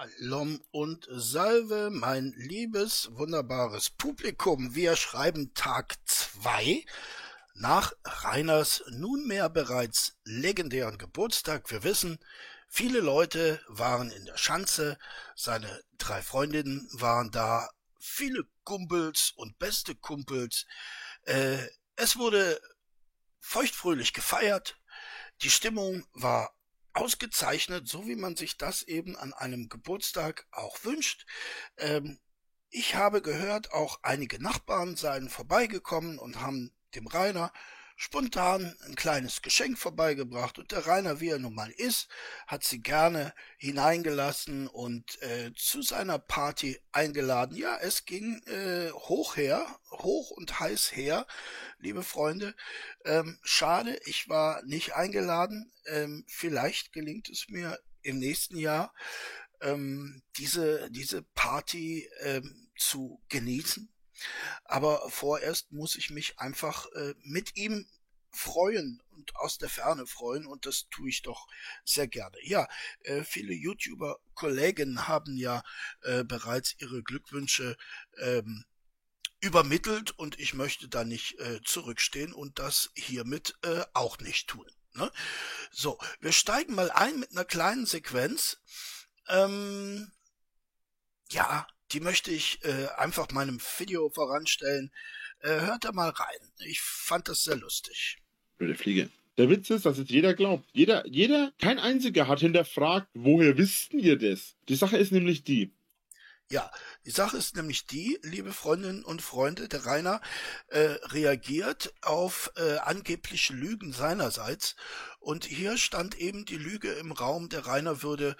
Shalom und Salve, mein liebes, wunderbares Publikum. Wir schreiben Tag zwei nach Reiners nunmehr bereits legendären Geburtstag. Wir wissen, viele Leute waren in der Schanze, seine drei Freundinnen waren da, viele Kumpels und beste Kumpels. Äh, es wurde feuchtfröhlich gefeiert. Die Stimmung war ausgezeichnet, so wie man sich das eben an einem Geburtstag auch wünscht. Ähm, ich habe gehört, auch einige Nachbarn seien vorbeigekommen und haben dem Rainer spontan ein kleines Geschenk vorbeigebracht und der Rainer, wie er nun mal ist, hat sie gerne hineingelassen und äh, zu seiner Party eingeladen. Ja, es ging äh, hoch her, hoch und heiß her, liebe Freunde. Ähm, schade, ich war nicht eingeladen. Ähm, vielleicht gelingt es mir im nächsten Jahr, ähm, diese, diese Party ähm, zu genießen aber vorerst muss ich mich einfach äh, mit ihm freuen und aus der Ferne freuen und das tue ich doch sehr gerne. Ja, äh, viele YouTuber-Kollegen haben ja äh, bereits ihre Glückwünsche ähm, übermittelt und ich möchte da nicht äh, zurückstehen und das hiermit äh, auch nicht tun. Ne? So, wir steigen mal ein mit einer kleinen Sequenz. Ähm, ja, die möchte ich äh, einfach meinem Video voranstellen. Äh, hört da mal rein. Ich fand das sehr lustig. Blöde Fliege. Der Witz ist, dass es jeder glaubt. Jeder, jeder, kein einziger hat hinterfragt, woher wissten ihr das? Die Sache ist nämlich die. Ja, die Sache ist nämlich die, liebe Freundinnen und Freunde, der Rainer äh, reagiert auf äh, angebliche Lügen seinerseits. Und hier stand eben die Lüge im Raum, der Rainer würde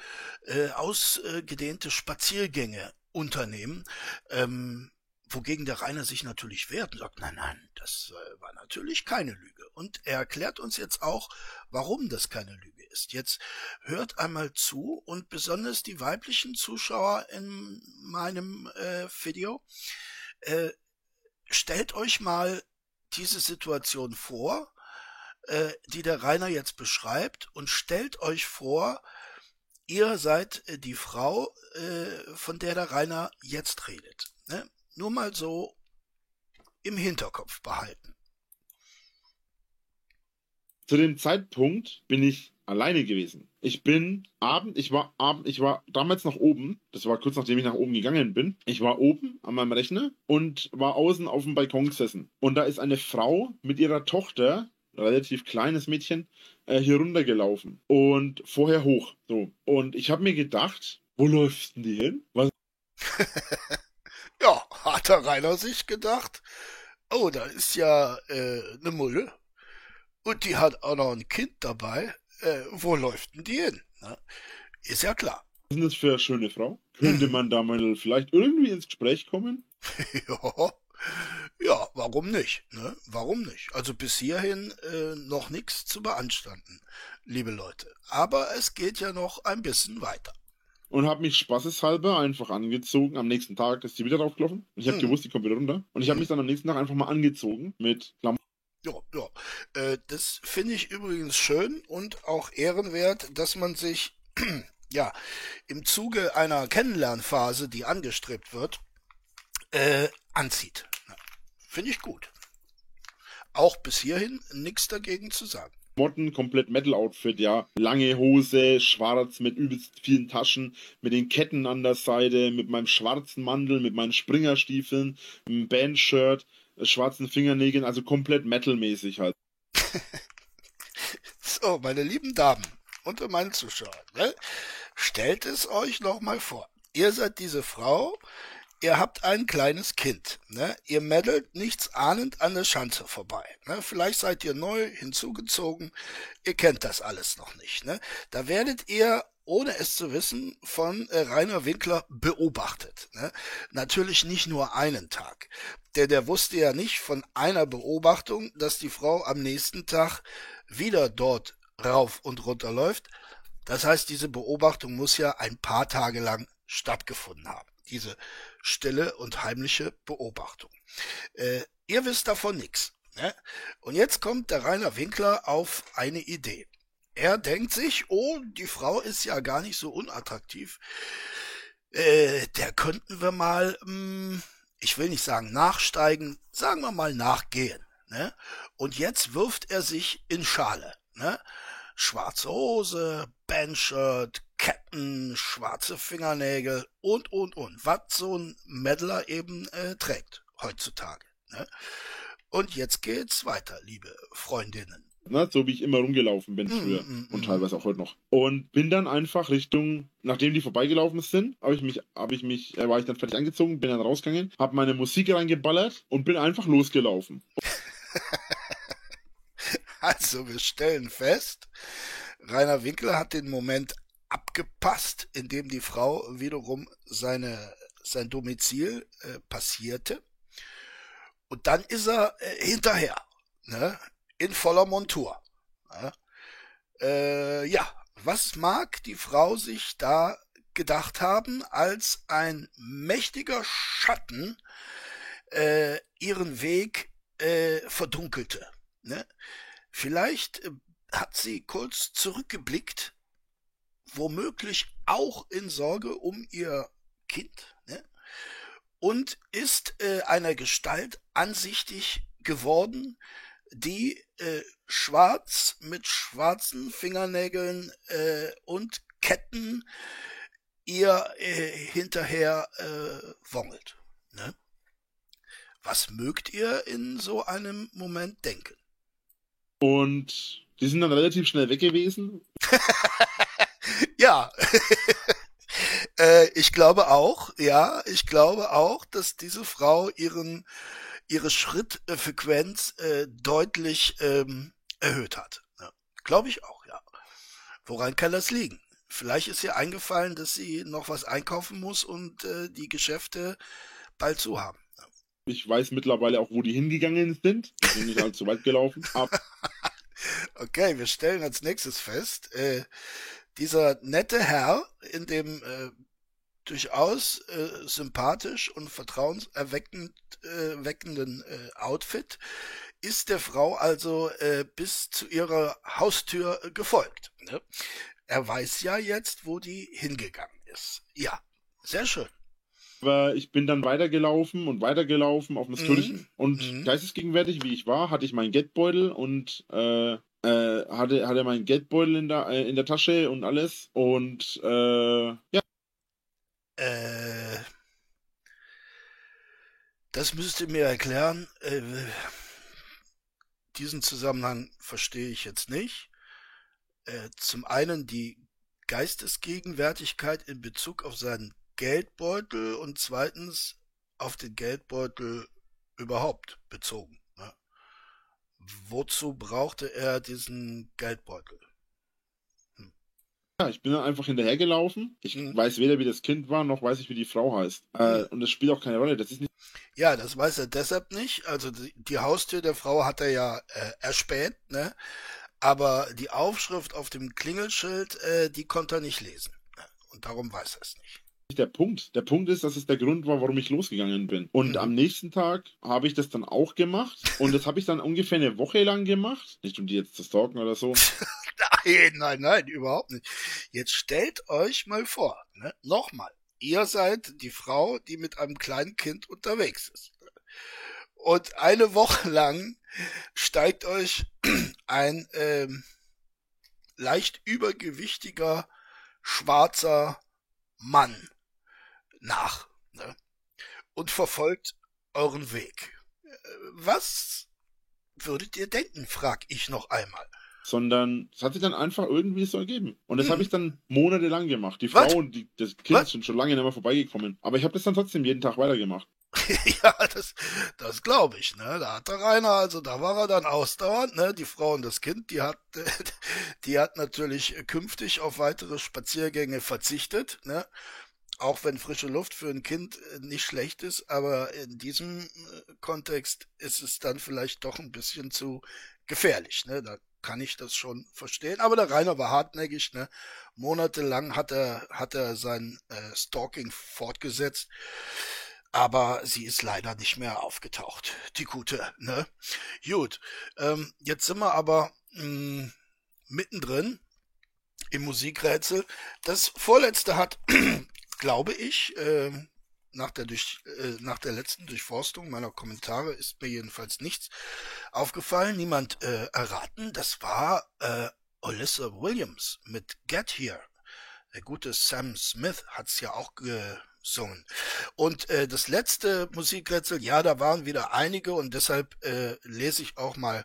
äh, ausgedehnte Spaziergänge unternehmen, ähm, wogegen der Rainer sich natürlich wehrt und sagt, nein, nein, das äh, war natürlich keine Lüge. Und er erklärt uns jetzt auch, warum das keine Lüge ist. Jetzt hört einmal zu und besonders die weiblichen Zuschauer in meinem äh, Video, äh, stellt euch mal diese Situation vor, äh, die der Rainer jetzt beschreibt und stellt euch vor, ihr seid äh, die Frau, äh, von der der Rainer jetzt redet. Ne? Nur mal so im Hinterkopf behalten. Zu dem Zeitpunkt bin ich alleine gewesen. Ich bin abend, ich war abend, ich war damals noch oben, das war kurz nachdem ich nach oben gegangen bin. Ich war oben an meinem Rechner und war außen auf dem Balkon gesessen. Und da ist eine Frau mit ihrer Tochter relativ kleines Mädchen, äh, hier runtergelaufen und vorher hoch. So. Und ich habe mir gedacht, wo läuft denn die hin? Was? ja, hat der Rainer sich gedacht. Oh, da ist ja äh, eine Mulle. Und die hat auch noch ein Kind dabei. Äh, wo läuft denn die hin? Na, ist ja klar. Was ist das für eine schöne Frau? Könnte man da mal vielleicht irgendwie ins Gespräch kommen? ja, ja, warum nicht? Ne? Warum nicht? Also bis hierhin äh, noch nichts zu beanstanden, liebe Leute. Aber es geht ja noch ein bisschen weiter. Und habe mich spaßeshalber einfach angezogen. Am nächsten Tag ist sie wieder draufgelaufen. Ich habe hm. gewusst, die kommt wieder runter. Und ich habe hm. mich dann am nächsten Tag einfach mal angezogen mit Klamotten. Ja, ja. Äh, das finde ich übrigens schön und auch ehrenwert, dass man sich ja im Zuge einer Kennenlernphase, die angestrebt wird, äh, anzieht. Finde ich gut. Auch bis hierhin nichts dagegen zu sagen. Motten, komplett Metal-Outfit, ja. Lange Hose, schwarz mit übelst vielen Taschen, mit den Ketten an der Seite, mit meinem schwarzen Mandel, mit meinen Springerstiefeln, mit einem Bandshirt, äh, schwarzen Fingernägeln, also komplett metalmäßig halt. so, meine lieben Damen unter meinen Zuschauern, ne? stellt es euch noch mal vor. Ihr seid diese Frau, ihr habt ein kleines Kind, ne? Ihr meddelt nichts ahnend an der Schanze vorbei, ne? Vielleicht seid ihr neu hinzugezogen, ihr kennt das alles noch nicht, ne? Da werdet ihr ohne es zu wissen, von äh, Rainer Winkler beobachtet. Ne? Natürlich nicht nur einen Tag. Denn der wusste ja nicht von einer Beobachtung, dass die Frau am nächsten Tag wieder dort rauf und runter läuft. Das heißt, diese Beobachtung muss ja ein paar Tage lang stattgefunden haben diese stille und heimliche Beobachtung. Äh, ihr wisst davon nichts. Ne? Und jetzt kommt der Rainer Winkler auf eine Idee. er denkt sich, oh, die Frau ist ja gar nicht so unattraktiv. Äh, der könnten wir mal, mh, hm, ich will nicht sagen nachsteigen, sagen wir mal nachgehen. Ne? Und jetzt wirft er sich in Schale. Ne? Schwarze Hose, Bandshirt, Ketten, schwarze Fingernägel und, und, und. Was so ein Meddler eben äh, trägt heutzutage. Ne? Und jetzt geht's weiter, liebe Freundinnen. Ne, so wie ich immer rumgelaufen bin mm, früher mm, mm, und teilweise auch heute noch. Und bin dann einfach Richtung, nachdem die vorbeigelaufen sind, habe ich mich, habe ich mich, äh, war ich dann fertig angezogen, bin dann rausgegangen, habe meine Musik reingeballert und bin einfach losgelaufen. also wir stellen fest, Rainer Winkler hat den Moment abgepasst, in dem die Frau wiederum seine, sein Domizil äh, passierte. Und dann ist er äh, hinterher, ne? in voller Montur. Ja? Äh, ja, was mag die Frau sich da gedacht haben, als ein mächtiger Schatten äh, ihren Weg äh, verdunkelte? Ne? Vielleicht äh, hat sie kurz zurückgeblickt, womöglich auch in Sorge um ihr Kind, ne? und ist äh, einer Gestalt ansichtig geworden, die äh, schwarz mit schwarzen Fingernägeln äh, und Ketten ihr äh, hinterher äh, wongelt. Ne? Was mögt ihr in so einem Moment denken? Und die sind dann relativ schnell weg gewesen. ja. äh, ich glaube auch, ja, ich glaube auch, dass diese Frau ihren ihre Schrittfrequenz äh, deutlich ähm, erhöht hat. Ja. Glaube ich auch, ja. Woran kann das liegen? Vielleicht ist ihr eingefallen, dass sie noch was einkaufen muss und äh, die Geschäfte bald zu haben. Ich weiß mittlerweile auch, wo die hingegangen sind. Ich bin nicht allzu weit gelaufen. Ab. Okay, wir stellen als nächstes fest, äh, dieser nette Herr in dem äh, durchaus äh, sympathisch und vertrauenserweckend äh, äh, Outfit ist der Frau also äh, bis zu ihrer Haustür äh, gefolgt. Ne? Er weiß ja jetzt, wo die hingegangen ist. Ja, sehr schön. Aber ich bin dann weitergelaufen und weitergelaufen auf natürlich mhm. und mhm. geistesgegenwärtig, wie ich war, hatte ich meinen Geldbeutel und äh, äh, hatte, hatte meinen Geldbeutel in der, äh, in der Tasche und alles. Und äh, ja, äh, das müsst ihr mir erklären. Äh, diesen Zusammenhang verstehe ich jetzt nicht. Äh, zum einen die Geistesgegenwärtigkeit in Bezug auf seinen Geldbeutel und zweitens auf den Geldbeutel überhaupt bezogen. Ne? Wozu brauchte er diesen Geldbeutel? Ja, ich bin dann einfach hinterhergelaufen. Ich mhm. weiß weder, wie das Kind war, noch weiß ich, wie die Frau heißt. Äh, mhm. und das spielt auch keine Rolle. Das ist nicht. Ja, das weiß er deshalb nicht. Also die, die Haustür der Frau hat er ja äh, erspäht, ne? Aber die Aufschrift auf dem Klingelschild, äh, die konnte er nicht lesen. Ne? Und darum weiß er es nicht der Punkt. Der Punkt ist, dass es der Grund war, warum ich losgegangen bin. Und mhm. am nächsten Tag habe ich das dann auch gemacht. Und das habe ich dann ungefähr eine Woche lang gemacht. Nicht um die jetzt zu stalken oder so. nein, nein, nein, überhaupt nicht. Jetzt stellt euch mal vor, ne? nochmal, ihr seid die Frau, die mit einem kleinen Kind unterwegs ist. Und eine Woche lang steigt euch ein ähm, leicht übergewichtiger schwarzer Mann nach ne? und verfolgt euren Weg. Äh, was würdet ihr denken, frag ich noch einmal. Sondern es hat sich dann einfach irgendwie so ergeben. Und das hm. habe ich dann monatelang gemacht. Die Frau Was? und die, das Kind Was? sind schon lange nicht mehr vorbeigekommen. Aber ich habe das dann trotzdem jeden Tag weitergemacht. ja, das, das glaube ich, ne? Da hat der Rainer, also da war er dann ausdauernd, ne? Die Frau und das Kind, die hat, die hat natürlich künftig auf weitere Spaziergänge verzichtet, ne? Auch wenn frische Luft für ein Kind äh, nicht schlecht ist, aber in diesem äh, Kontext ist es dann vielleicht doch ein bisschen zu gefährlich. Ne? Da kann ich das schon verstehen. Aber der Rainer war hartnäckig. Ne? Monatelang hat er, hat er sein äh, Stalking fortgesetzt. Aber sie ist leider nicht mehr aufgetaucht, die gute. Ne? Gut, ähm, jetzt sind wir aber mh, hm, mittendrin im Musikrätsel. Das vorletzte hat, glaube ich, äh, nach der, durch, äh, nach der letzten Durchforstung meiner Kommentare ist mir jedenfalls nichts aufgefallen, niemand äh, erraten. Das war äh, Alyssa Williams mit Get Here. Der gute Sam Smith hat's ja auch gesungen. Und äh, das letzte Musikrätsel, ja, da waren wieder einige und deshalb äh, lese ich auch mal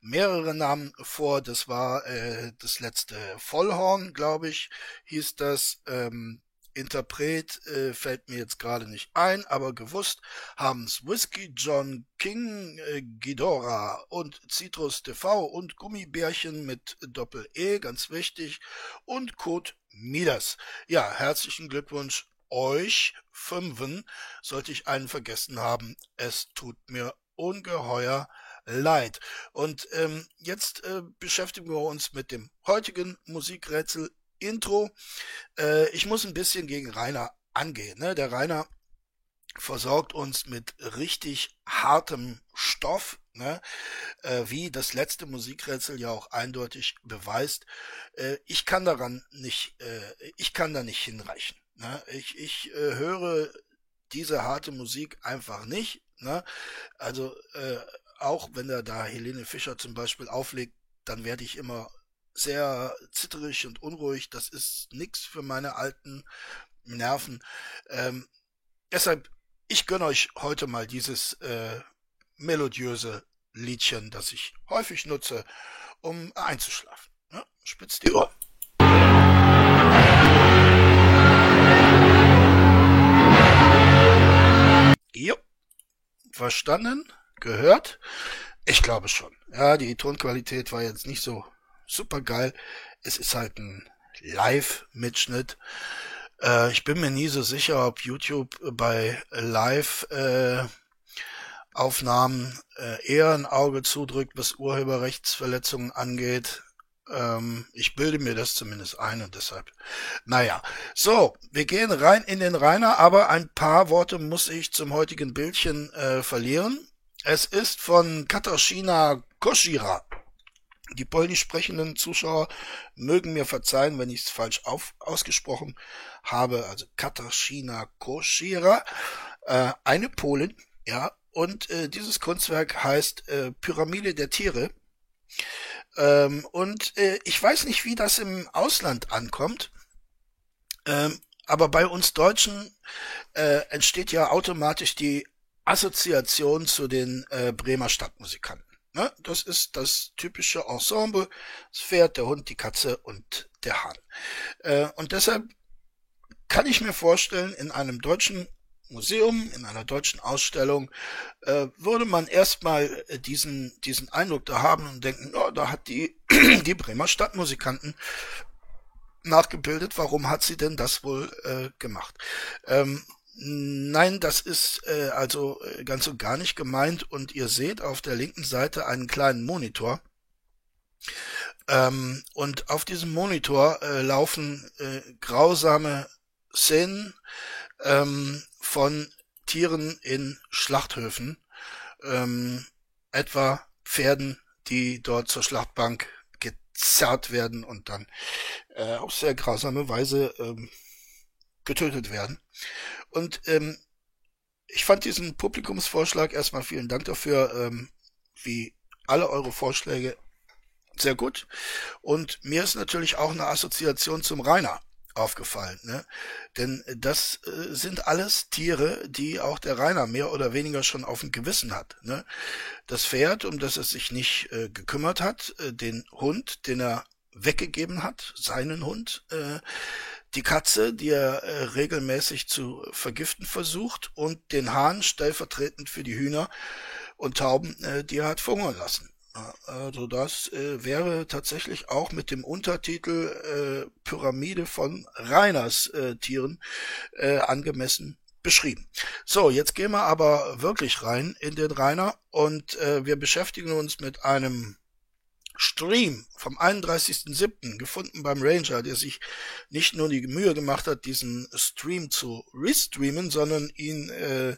mehrere Namen vor. Das war äh, das letzte Vollhorn, glaube ich, hieß das. Ähm, Interpret äh, fällt mir jetzt gerade nicht ein, aber gewusst haben's Whiskey John King äh, Ghidorah und Citrus TV und Gummibärchen mit Doppel-E, ganz wichtig, und Code Midas. Ja, herzlichen Glückwunsch euch Fünfen. Sollte ich einen vergessen haben, es tut mir ungeheuer leid. Und ähm, jetzt äh, beschäftigen wir uns mit dem heutigen Musikrätsel Intro. Äh, ich muss ein bisschen gegen Rainer angehen. Ne? Der Rainer versorgt uns mit richtig hartem Stoff, ne? äh, wie das letzte Musikrätsel ja auch eindeutig beweist. Äh, ich kann daran nicht, äh, ich kann da nicht hinreichen. Ne? Ich, ich äh, höre diese harte Musik einfach nicht. Ne? Also äh, auch wenn er da Helene Fischer zum Beispiel auflegt, dann werde ich immer sehr zitterig und unruhig. Das ist nix für meine alten Nerven. Ähm, deshalb, ich gönne euch heute mal dieses äh, melodiöse Liedchen, das ich häufig nutze, um einzuschlafen. Ja, spitzt die Ohren. Jo. Verstanden? Gehört? Ich glaube schon. Ja, die Tonqualität war jetzt nicht so super geil. Es ist halt ein Live-Mitschnitt. Äh, ich bin mir nie so sicher, ob YouTube bei Live-Aufnahmen äh, äh, eher ein Auge zudrückt, was Urheberrechtsverletzungen angeht. Ähm, ich bilde mir das zumindest ein und deshalb. Naja, so, wir gehen rein in den Rainer, aber ein paar Worte muss ich zum heutigen Bildchen äh, verlieren. Es ist von Katarzyna Koshira. Die polnisch sprechenden Zuschauer mögen mir verzeihen, wenn ich es falsch auf, ausgesprochen habe. Also Katarzyna Koshira, äh, eine Polin, ja. Und äh, dieses Kunstwerk heißt äh, Pyramide der Tiere. Ähm, und äh, ich weiß nicht, wie das im Ausland ankommt. Ähm, aber bei uns Deutschen äh, entsteht ja automatisch die Assoziation zu den äh, Bremer Stadtmusikanten. Ne? Das ist das typische Ensemble. Das Pferd, der Hund, die Katze und der Hahn. Äh, und deshalb kann ich mir vorstellen, in einem deutschen Museum, in einer deutschen Ausstellung, äh, würde man erstmal äh, diesen, diesen Eindruck da haben und denken, oh, da hat die, die Bremer Stadtmusikanten nachgebildet, warum hat sie denn das wohl äh, gemacht? Ähm, Nein, das ist äh, also äh, ganz und gar nicht gemeint und ihr seht auf der linken Seite einen kleinen Monitor. Ähm, und auf diesem Monitor äh, laufen äh, grausame Szenen ähm, von Tieren in Schlachthöfen, ähm, etwa Pferden, die dort zur Schlachtbank gezerrt werden und dann äh, auf sehr grausame Weise ähm, getötet werden. Und ähm, ich fand diesen Publikumsvorschlag erstmal vielen Dank dafür, ähm, wie alle eure Vorschläge sehr gut. Und mir ist natürlich auch eine Assoziation zum Rainer aufgefallen, ne? Denn das äh, sind alles Tiere, die auch der Rainer mehr oder weniger schon auf dem Gewissen hat. Ne? Das Pferd, um das er sich nicht äh, gekümmert hat, äh, den Hund, den er weggegeben hat, seinen Hund, äh, die Katze, die er äh, regelmäßig zu vergiften versucht, und den Hahn stellvertretend für die Hühner und Tauben, äh, die er hat verhungern lassen. Also das äh, wäre tatsächlich auch mit dem Untertitel äh, Pyramide von Reiners äh, Tieren äh, angemessen beschrieben. So, jetzt gehen wir aber wirklich rein in den Rainer und wir beschäftigen uns mit einem Stream vom 31.07. gefunden beim Ranger, der sich nicht nur die Mühe gemacht hat, diesen Stream zu restreamen, sondern ihn äh,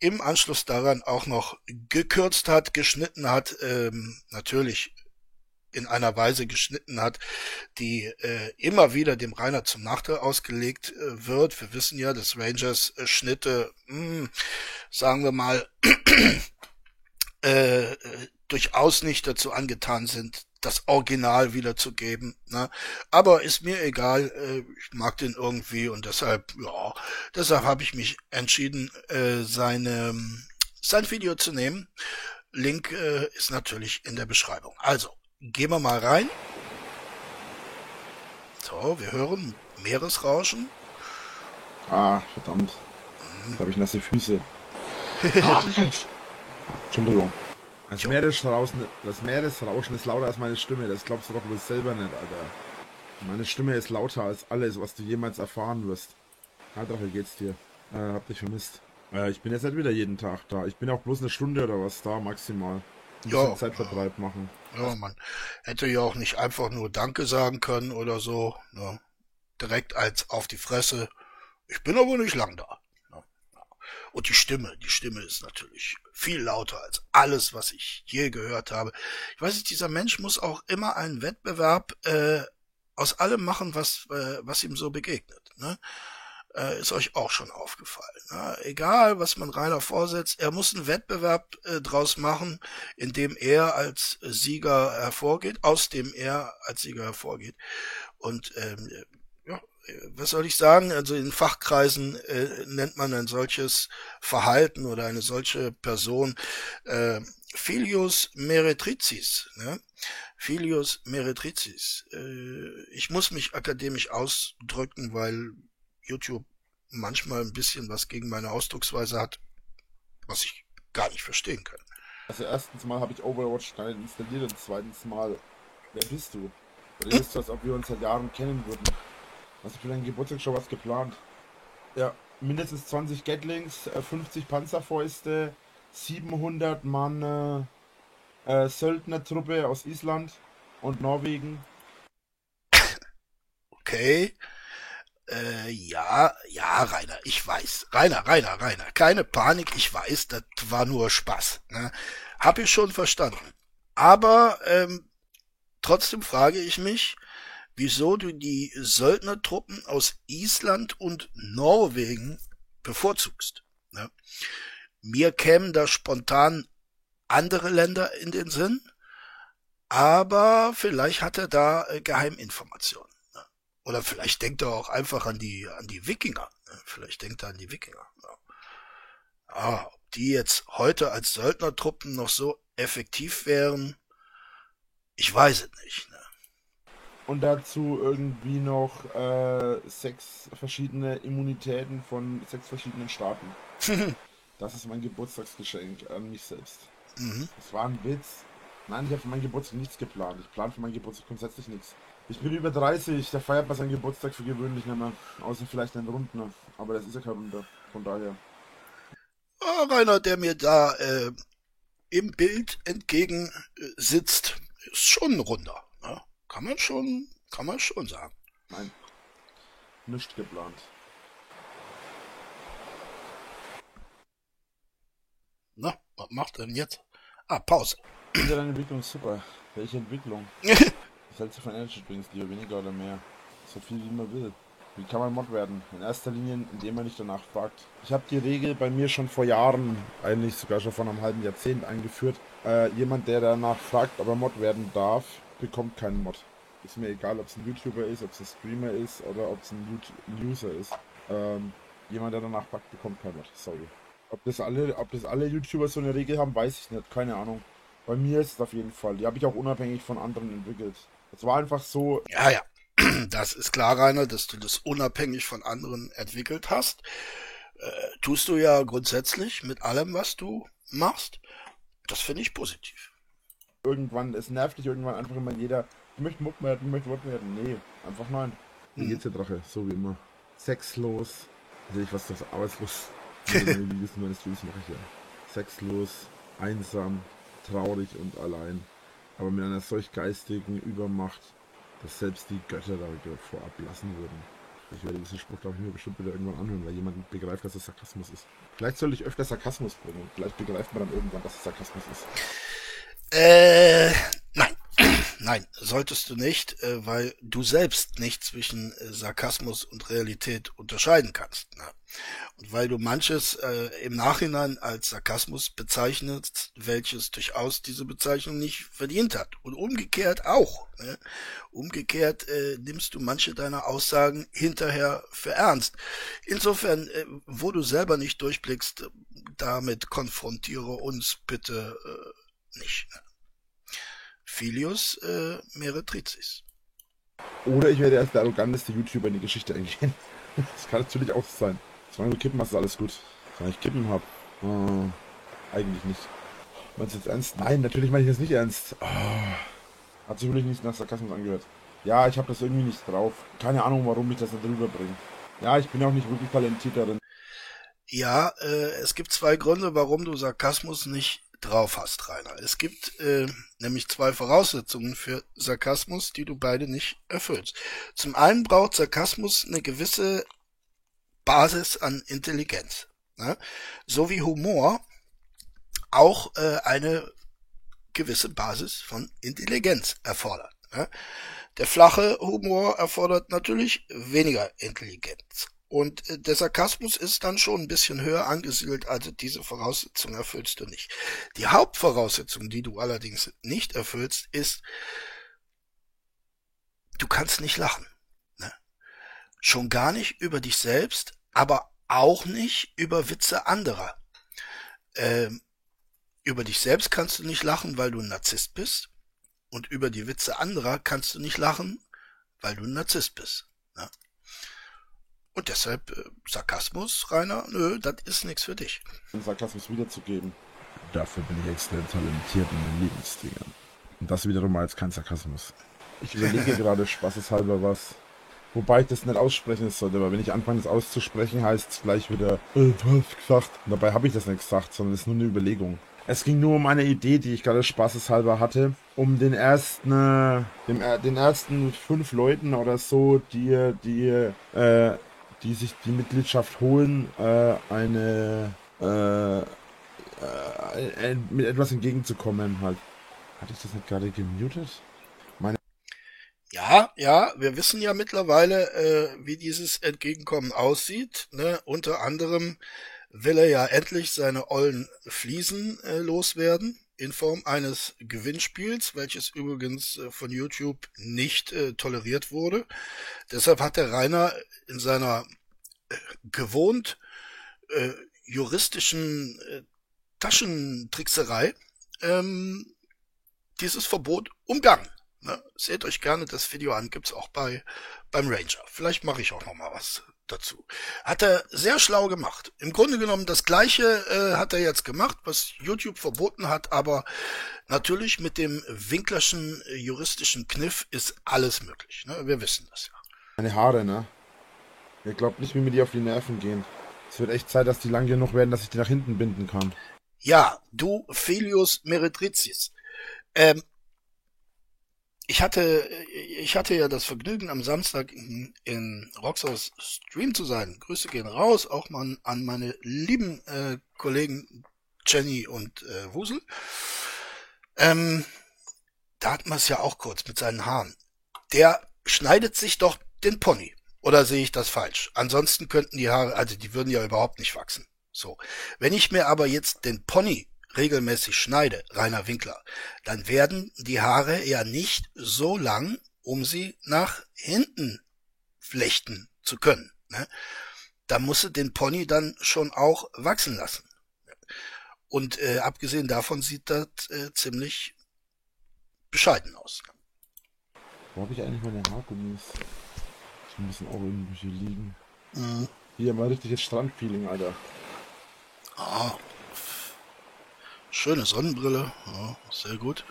im Anschluss daran auch noch gekürzt hat, geschnitten hat, ähm, natürlich in einer Weise geschnitten hat, die äh, immer wieder dem Rainer zum Nachteil ausgelegt äh, wird. Wir wissen ja, dass Rangers äh, Schnitte, mh, hm, sagen wir mal, äh, durchaus nicht dazu angetan sind, das Original wiederzugeben. Ne? Aber ist mir egal, äh, ich mag den irgendwie und deshalb, ja, deshalb habe ich mich entschieden, äh, seine, sein Video zu nehmen. Link äh, ist natürlich in der Beschreibung. Also, gehen wir mal rein. So, wir hören Meeresrauschen. Ah, verdammt. Jetzt habe ich nasse Füße. Entschuldigung. Das Meeresrauschen, das Meeresrauschen ist lauter als meine Stimme. Das glaubst du doch wohl selber nicht, Alter. Meine Stimme ist lauter als alles, was du jemals erfahren wirst. Alter, wie geht's dir? Äh, hab dich vermisst. Äh, ich bin jetzt nicht wieder jeden Tag da. Ich bin auch bloß eine Stunde oder was da, maximal. Ja, Zeitvertreib machen. Ja, man hätte ja auch nicht einfach nur Danke sagen können oder so. Ne? Direkt als auf die Fresse. Ich bin aber nicht lang da. Ne? Und die Stimme, die Stimme ist natürlich viel lauter als alles, was ich je gehört habe. Ich weiß nicht, dieser Mensch muss auch immer einen Wettbewerb äh, aus allem machen, was, äh, was ihm so begegnet. Ne? äh, ist euch auch schon aufgefallen. Ja, egal, was man Rainer vorsetzt, er muss einen Wettbewerb äh, draus machen, in dem er als Sieger hervorgeht, aus dem er als Sieger hervorgeht. Und ähm, was soll ich sagen? Also in Fachkreisen äh, nennt man ein solches Verhalten oder eine solche Person äh, Filius meretricis. Ne? Filius meretricis. Äh, ich muss mich akademisch ausdrücken, weil YouTube manchmal ein bisschen was gegen meine Ausdrucksweise hat, was ich gar nicht verstehen kann. Also erstens mal habe ich Overwatch gar nicht installiert und zweitens mal, wer bist du? Du bist als ob wir uns seit Jahren kennen würden. Hast du für deinen Geburtstag schon was geplant? Ja, mindestens 20 Gatlings, 50 äh, Panzerfäuste, 700 Mann äh, äh, Söldnertruppe aus Island und Norwegen. Okay. Äh, ja, ja, Rainer, ich weiß. Rainer, Rainer, Rainer, keine Panik, ich weiß, das war nur Spaß. Ne? Hab ich schon verstanden. Aber ähm, trotzdem frage ich mich, wieso du die Söldnertruppen aus Island und Norwegen bevorzugst. Ne? Mir kämen da spontan andere Länder in den Sinn, aber vielleicht hat er da äh, Geheiminformationen. Oder vielleicht denkt er auch einfach an die, an die Wikinger. Ne? Vielleicht denkt er an die Wikinger. Ja. Ah, ob die jetzt heute als Söldnertruppen noch so effektiv wären, ich weiß es nicht. Ne? Und dazu irgendwie noch äh, sechs verschiedene Immunitäten von sechs verschiedenen Staaten. das ist mein Geburtstagsgeschenk an mich selbst. Mhm. Das war ein Witz. Nein, ich habe für meinen Geburtstag nichts geplant. Ich plane für meinen Geburtstag grundsätzlich nichts. Ich bin über 30, da feiert man seinen Geburtstag für gewöhnlich nicht mehr. Außer vielleicht einen Runden. Aber das ist ja kein Runder. Von daher. Oh, Rainer, der mir da äh, im Bild entgegen äh, sitzt, ist schon ein Runder. Kann man schon, kann man schon sagen. Nein. Nicht geplant. Na, was macht denn jetzt? Ah, Pause. Deine Entwicklung ist super. Welche Entwicklung? Was hältst du von Energy Drinks, lieber weniger oder mehr? So viel wie man will. Wie kann man Mod werden? In erster Linie, indem man nicht danach fragt. Ich habe die Regel bei mir schon vor Jahren, eigentlich sogar schon vor einem halben Jahrzehnt eingeführt. Äh, jemand, der danach fragt, ob er Mod werden darf, bekommt keinen Mod. Ist mir egal, ob es ein YouTuber ist, ob es ein Streamer ist oder ob es ein, User ist. Ähm, jemand, der danach fragt, bekommt keinen Mod. Sorry. Ob das alle, ob das alle YouTuber so eine Regel haben, weiß ich nicht. Keine Ahnung. Bei mir ist es auf jeden Fall. Die habe ich auch unabhängig von anderen entwickelt. Es war einfach so. Ja, ja. Das ist klar, Rainer, dass du das unabhängig von anderen entwickelt hast. Äh, tust du ja grundsätzlich mit allem, was du machst. Das finde ich positiv. Irgendwann, es nervt dich irgendwann einfach immer jeder, ich möchte Muck werden, ich möchte Muck werden. Nee, einfach nein. Wie hm. geht's dir, Drache? So wie immer. Sexlos. Sehe ich was das arbeitslos. Die wissen meines Streams mache ich ja. Sexlos, einsam, traurig und allein aber mit einer solch geistigen Übermacht, dass selbst die Götter davor ablassen würden. Ich werde diesen Spruch, glaube ich, mir bestimmt wieder irgendwann anhören, weil jemand begreift, dass es Sarkasmus ist. Vielleicht soll ich öfter Sarkasmus bringen. Vielleicht begreift man dann irgendwann, dass es Sarkasmus ist. Äh, nein. Nein, solltest du nicht, äh, weil du selbst nicht zwischen äh, Sarkasmus und Realität unterscheiden kannst. Ne? Und weil du manches äh, im Nachhinein als Sarkasmus bezeichnest, welches durchaus diese Bezeichnung nicht verdient hat. Und umgekehrt auch. Ne? Umgekehrt äh, nimmst du manche deiner Aussagen hinterher für ernst. Insofern, äh, wo du selber nicht durchblickst, damit konfrontiere uns bitte äh, nicht. Ne? Filius äh, Meretricis. Oder ich werde erst der arroganteste YouTuber in die Geschichte eingehen. Das kann natürlich auch sein. Solange du kippen hast, ist alles gut. Solange ich kippen habe. Oh, eigentlich nicht. Meinst du jetzt ernst? Nein, natürlich meine ich das nicht ernst. Oh, hat sich wirklich nicht nach Sarkasmus angehört. Ja, ich habe das irgendwie nicht drauf. Keine Ahnung, warum ich das da drüber bringe. Ja, ich bin auch nicht wirklich talentiert darin. Ja, äh, es gibt zwei Gründe, warum du Sarkasmus nicht drauf hast, Rainer. Es gibt äh, nämlich zwei Voraussetzungen für Sarkasmus, die du beide nicht erfüllst. Zum einen braucht Sarkasmus eine gewisse Basis an Intelligenz. Ne? So wie Humor auch äh, eine gewisse Basis von Intelligenz erfordert. Ne? Der flache Humor erfordert natürlich weniger Intelligenz. Und äh, der Sarkasmus ist dann schon ein bisschen höher angesiedelt, also diese Voraussetzung erfüllst du nicht. Die Hauptvoraussetzung, die du allerdings nicht erfüllst, ist, du kannst nicht lachen. Ne? Schon gar nicht über dich selbst, aber auch nicht über Witze anderer. Ähm, über dich selbst kannst du nicht lachen, weil du ein Narzisst bist. Und über die Witze anderer kannst du nicht lachen, weil du ein Narzisst bist. Ne? Und deshalb äh, Sarkasmus, Rainer, nö, das ist nichts für dich. Um Sarkasmus wiederzugeben. Dafür bin ich extrem talentiert in den Lebensdingen. Und das wiederum als kein Sarkasmus. Ich überlege gerade spaßeshalber was. Wobei ich das nicht aussprechen sollte, weil wenn ich anfange, das auszusprechen, heißt es gleich wieder, äh, du hast gesagt. Und dabei habe ich das nicht gesagt, sondern es ist nur eine Überlegung. Es ging nur um eine Idee, die ich gerade spaßeshalber hatte, um den ersten, äh, dem, äh, den ersten fünf Leuten oder so, die, die äh, die sich die Mitgliedschaft holen, äh, eine äh, äh, mit etwas entgegenzukommen halt. Hatte ich das nicht gerade gemutet? Meine ja, ja, wir wissen ja mittlerweile, äh, wie dieses Entgegenkommen aussieht. Ne? Unter anderem will er ja endlich seine ollen Fliesen äh, loswerden in Form eines Gewinnspiels, welches übrigens äh, von YouTube nicht äh, toleriert wurde. Deshalb hat der Rainer in seiner äh, gewohnt äh, juristischen äh, Taschentrickserei ähm, dieses Verbot umgangen. Ne? Seht euch gerne das Video an, gibt's auch bei beim Ranger. Vielleicht mache ich auch noch mal was dazu. Hat er sehr schlau gemacht. Im Grunde genommen das gleiche äh, hat er jetzt gemacht, was YouTube verboten hat, aber natürlich mit dem Winklerschen äh, juristischen Kniff ist alles möglich. Ne? Wir wissen das ja. Meine Haare, ne? Ihr glaubt nicht, wie mir die auf die Nerven gehen. Es wird echt Zeit, dass die lang genug werden, dass ich die nach hinten binden kann. Ja, du Filius Meretricis. Ähm, ich hatte, ich hatte ja das Vergnügen, am Samstag in, in Roxos Stream zu sein. Grüße gehen raus, auch mal an meine lieben äh, Kollegen Jenny und äh, Wusel. Ähm, da hat man es ja auch kurz mit seinen Haaren. Der schneidet sich doch den Pony. Oder sehe ich das falsch? Ansonsten könnten die Haare, also die würden ja überhaupt nicht wachsen. So. Wenn ich mir aber jetzt den Pony regelmäßig schneide, Rainer Winkler, dann werden die Haare ja nicht so lang, um sie nach hinten flechten zu können. Ne? Da musst du den Pony dann schon auch wachsen lassen. Und äh, abgesehen davon sieht das äh, ziemlich bescheiden aus. Wo habe ich eigentlich meine Haargummis? Die müssen auch irgendwie hier liegen. Mhm. Hier mal richtiges Strandfeeling, Alter. Ah, Schöne Sonnenbrille, ja, sehr gut.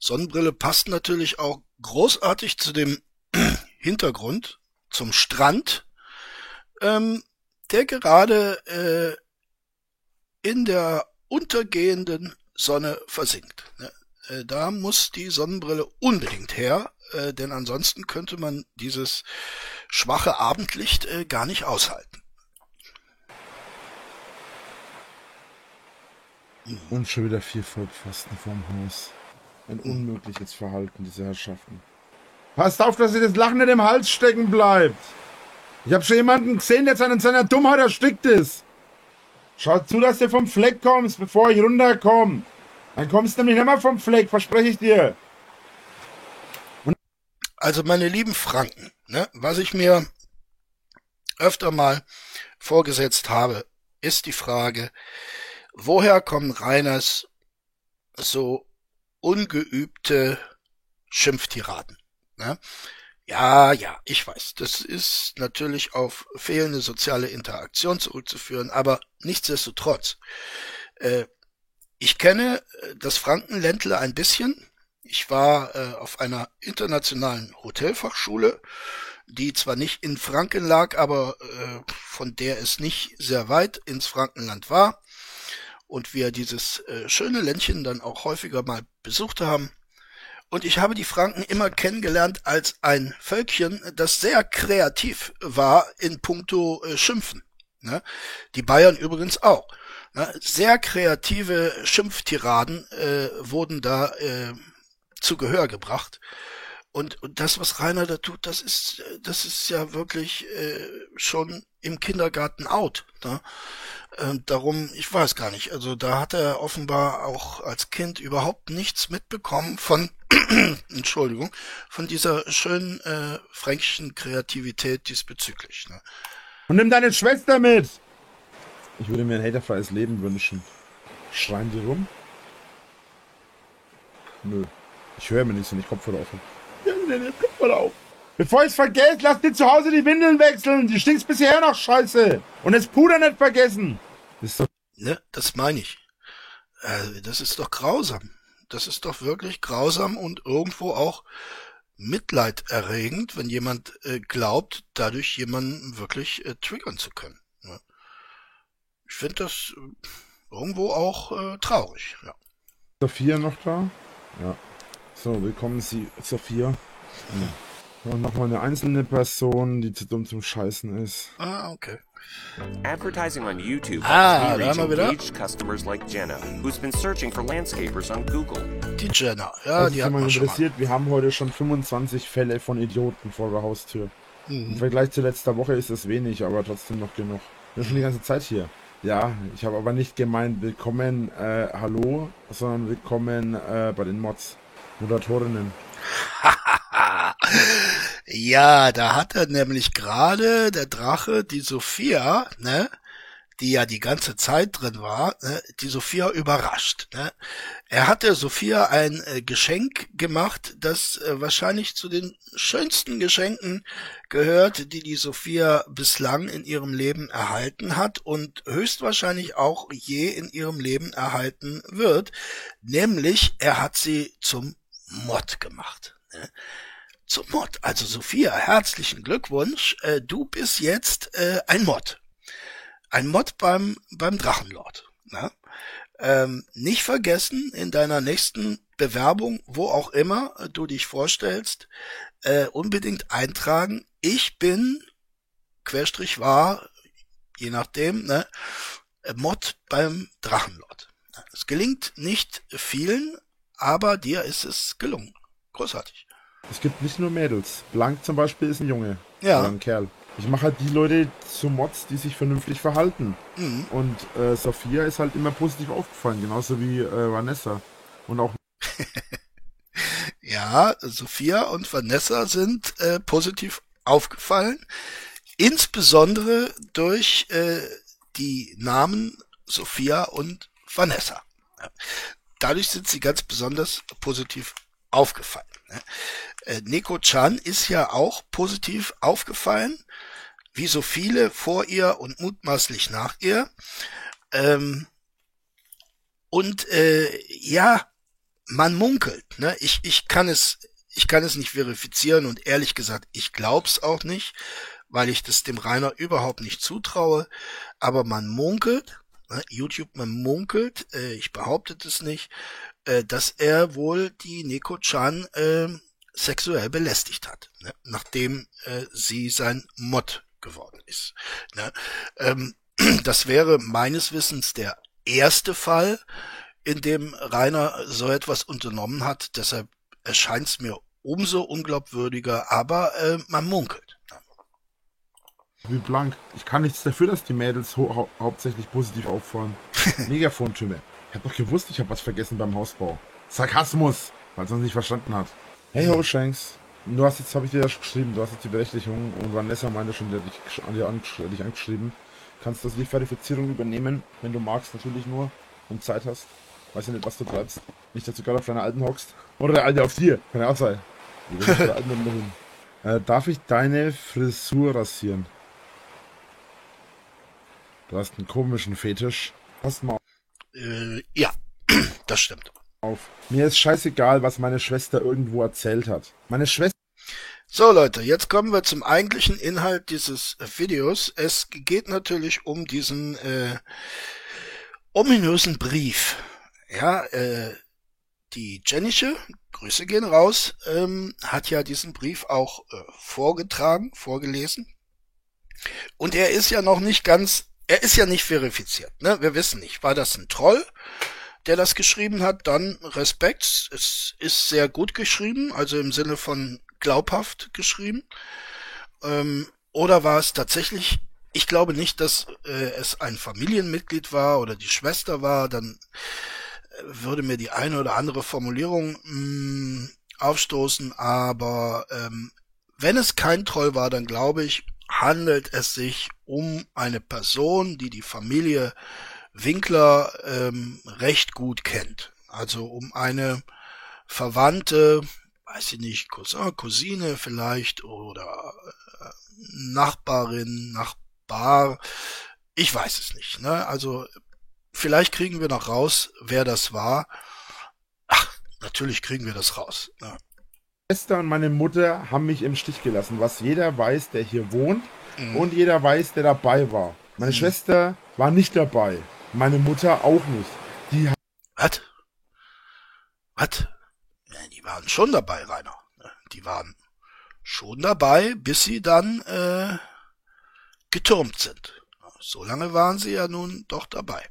Sonnenbrille passt natürlich auch großartig zu dem Hintergrund, zum Strand, ähm, der gerade äh, in der untergehenden Sonne versinkt. Ne? Äh, da muss die Sonnenbrille unbedingt her, äh, denn ansonsten könnte man dieses schwache Abendlicht äh, gar nicht aushalten. Und schon wieder vier Vollpfosten vorm Haus. Ein unmögliches Verhalten dieser Herrschaften. Passt auf, dass ihr das Lachen nicht im Hals stecken bleibt. Ich habe schon jemanden gesehen, der an seiner Dummheit erstickt ist. Schaut zu, dass du vom Fleck kommst, bevor ich runterkomme. Dann kommst du nämlich nicht mehr vom Fleck, verspreche ich dir. Und also meine lieben Franken, ne, was ich mir öfter mal vorgesetzt habe, ist die Frage, woher kommen Reiners so ungeübte Schimpftiraden? Ne? Ja, ja, ich weiß, das ist natürlich auf fehlende soziale Interaktion zurückzuführen, aber nichtsdestotrotz. Äh, ich kenne äh, das Frankenländle ein bisschen. Ich war äh, auf einer internationalen Hotelfachschule, die zwar nicht in Franken lag, aber äh, von der es nicht sehr weit ins Frankenland war und wir dieses äh, schöne Ländchen dann auch häufiger mal besucht haben. Und ich habe die Franken immer kennengelernt als ein Völkchen, das sehr kreativ war in puncto äh, Schimpfen. Ne? Die Bayern übrigens auch. Ne? Sehr kreative Schimpftiraden äh, wurden da zu Gehör gebracht. Und, und das, was Rainer da tut, das ist, das ist ja wirklich äh, schon im Kindergarten out. Ne? Äh, darum, ich weiß gar nicht. Also da hat er offenbar auch als Kind überhaupt nichts mitbekommen von, Entschuldigung, von dieser schönen äh, fränkischen Kreativität diesbezüglich. Ne? Und nimm deine Schwester mit! Ich würde mir ein haterfreies Leben wünschen. Schreien die rum? Nö. Ich höre mir nicht so nicht Kopfhörer auf. Ja, nee, nee, Kopfhörer auf. Bevor ich's vergesse, lass dir zu Hause die Windeln wechseln. Die stinkst bisher noch scheiße. Und das Puder nicht vergessen. Das ist doch... Ne, das meine ich. Äh, das ist doch grausam. Das ist doch wirklich grausam und irgendwo auch mitleiderregend, wenn jemand äh, glaubt, dadurch jemanden wirklich äh, triggern zu können. Ne? Ich finde das äh, irgendwo auch äh, traurig. Ja. Sophia noch da? Ja. So, willkommen Sie, Sophia. Hm. Und nochmal eine einzelne Person, die zu dumm zum Scheißen ist. Ah, okay. Advertising on YouTube ah, helps me reach engaged customers like Jenna, who's been searching for landscapers on Google. Die Jenna, ja, also die hat mich interessiert. Wir haben heute schon 25 Fälle von Idioten vor der Haustür. Mhm. Im Vergleich zu letzter Woche ist es wenig, aber trotzdem noch genug. Wir sind schon die ganze Zeit hier. Ja, ich habe aber nicht gemeint, willkommen, äh, hallo, sondern willkommen äh, bei den Mods, Moderatorinnen. ja, da hat er nämlich gerade der Drache, die Sophia, ne, die ja die ganze Zeit drin war, ne, die Sophia überrascht. Ne. Er hat der Sophia ein äh, Geschenk gemacht, das äh, wahrscheinlich zu den schönsten Geschenken gehört, die die Sophia bislang in ihrem Leben erhalten hat und höchstwahrscheinlich auch je in ihrem Leben erhalten wird. Nämlich, er hat sie zum Mod gemacht. Ne zum Mod. Also Sophia, herzlichen Glückwunsch. Äh, du bist jetzt äh, ein Mod ein Mod beim, beim Drachenlord. Ne? Ähm, nicht vergessen, in deiner nächsten Bewerbung, wo auch immer du dich vorstellst, äh, unbedingt eintragen. Ich bin, Querstrich war, je nachdem, ne, Mod beim Drachenlord. Es gelingt nicht vielen, aber dir ist es gelungen. Großartig. Es gibt nicht nur Mädels. Blank zum Beispiel ist ein Junge. Ja. Oder ein Kerl. Ich mache halt die Leute zu Mods, die sich vernünftig verhalten. Mhm. Und äh, Sophia ist halt immer positiv aufgefallen, genauso wie äh, Vanessa. Und auch. ja, Sophia und Vanessa sind äh, positiv aufgefallen. Insbesondere durch äh, die Namen Sophia und Vanessa. Dadurch sind sie ganz besonders positiv aufgefallen. Äh, Neko Chan ist ja auch positiv aufgefallen wie so viele vor ihr und mutmaßlich nach ihr. Ähm, und äh, ja, man munkelt. Ne? Ich, ich kann es, ich kann es nicht verifizieren und ehrlich gesagt, ich glaub's auch nicht, weil ich das dem Rainer überhaupt nicht zutraue. Aber man munkelt, ne? YouTube, man munkelt, äh, ich behaupte es nicht, äh, dass er wohl die Neko-chan äh, sexuell belästigt hat, ne? nachdem äh, sie sein Mod geworden ist. Ne? Ähm, das wäre meines Wissens der erste Fall, in dem Rainer so etwas unternommen hat. Deshalb erscheint es mir umso unglaubwürdiger, aber äh, man munkelt. Wie blank. Ich kann nichts dafür, dass die Mädels hau hauptsächlich positiv auffallen. Megafontyme. Ich hab doch gewusst, ich habe was vergessen beim Hausbau. Sarkasmus, weil es uns nicht verstanden hat. Hey ho, Shanks. Du hast jetzt, habe ich dir das geschrieben, du hast jetzt die Berechtigung und Vanessa meinte schon, der dich, an dir angesch dich angeschrieben. Kannst du die Verifizierung übernehmen, wenn du magst, natürlich nur und Zeit hast. Weiß ja nicht, was du treibst. Nicht, dass du gerade auf deiner Alten hockst. Oder der Alte auf dir. Kann ja auch sein. äh, darf ich deine Frisur rasieren? Du hast einen komischen Fetisch. Pass mal Äh, ja, das stimmt. Auf. Mir ist scheißegal, was meine Schwester irgendwo erzählt hat. Meine Schwester So Leute, jetzt kommen wir zum eigentlichen Inhalt dieses Videos. Es geht natürlich um diesen äh, ominösen Brief. Ja, äh, die Jennische, Grüße gehen raus, ähm, hat ja diesen Brief auch äh, vorgetragen, vorgelesen. Und er ist ja noch nicht ganz, er ist ja nicht verifiziert. Ne? Wir wissen nicht, war das ein Troll, der das geschrieben hat? Dann Respekt, es ist sehr gut geschrieben, also im Sinne von glaubhaft geschrieben. Ähm, oder war es tatsächlich, ich glaube nicht, dass äh, es ein Familienmitglied war oder die Schwester war, dann äh, würde mir die eine oder andere Formulierung mh, aufstoßen, aber ähm, wenn es kein Troll war, dann glaube ich, handelt es sich um eine Person, die die Familie Winkler ähm, recht gut kennt. Also um eine Verwandte, weiß ich nicht, Cousin, Cousine vielleicht oder äh, Nachbarin, Nachbar, ich weiß es nicht. Ne? Also vielleicht kriegen wir noch raus, wer das war. Ach, natürlich kriegen wir das raus. Ne? Schwester und meine Mutter haben mich im Stich gelassen, was jeder weiß, der hier wohnt Mhm. und jeder weiß, der dabei war. Meine Mhm. Schwester war nicht dabei, meine Mutter auch nicht. Die Was? Was? Ja, die waren schon dabei, Rainer. Ne? Die waren schon dabei, bis sie dann äh, getürmt sind. So lange waren sie ja nun doch dabei.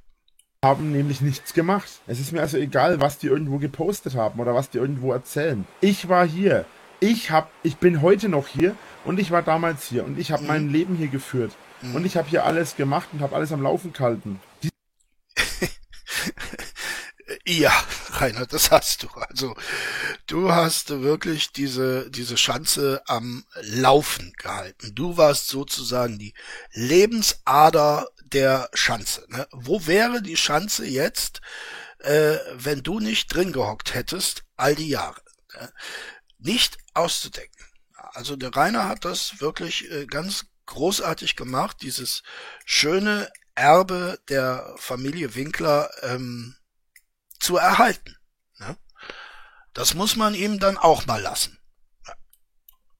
haben nämlich nichts gemacht. Es ist mir also egal, was die irgendwo gepostet haben oder was die irgendwo erzählen. Ich war hier. Ich hab, ich bin heute noch hier und ich war damals hier und ich habe Mhm. mein Leben hier geführt Mhm. und ich habe hier alles gemacht und habe alles am Laufen gehalten. Ja, Rainer, das hast du. Also du hast wirklich diese, diese Schanze am Laufen gehalten. Du warst sozusagen die Lebensader der Schanze. Ne? Wo wäre die Schanze jetzt, äh, wenn du nicht drin gehockt hättest, all die Jahre? Ne? Nicht auszudenken. Also der Rainer hat das wirklich äh, ganz großartig gemacht, dieses schöne Erbe der Familie Winkler ähm, zu erhalten. Ne? Das muss man ihm dann auch mal lassen.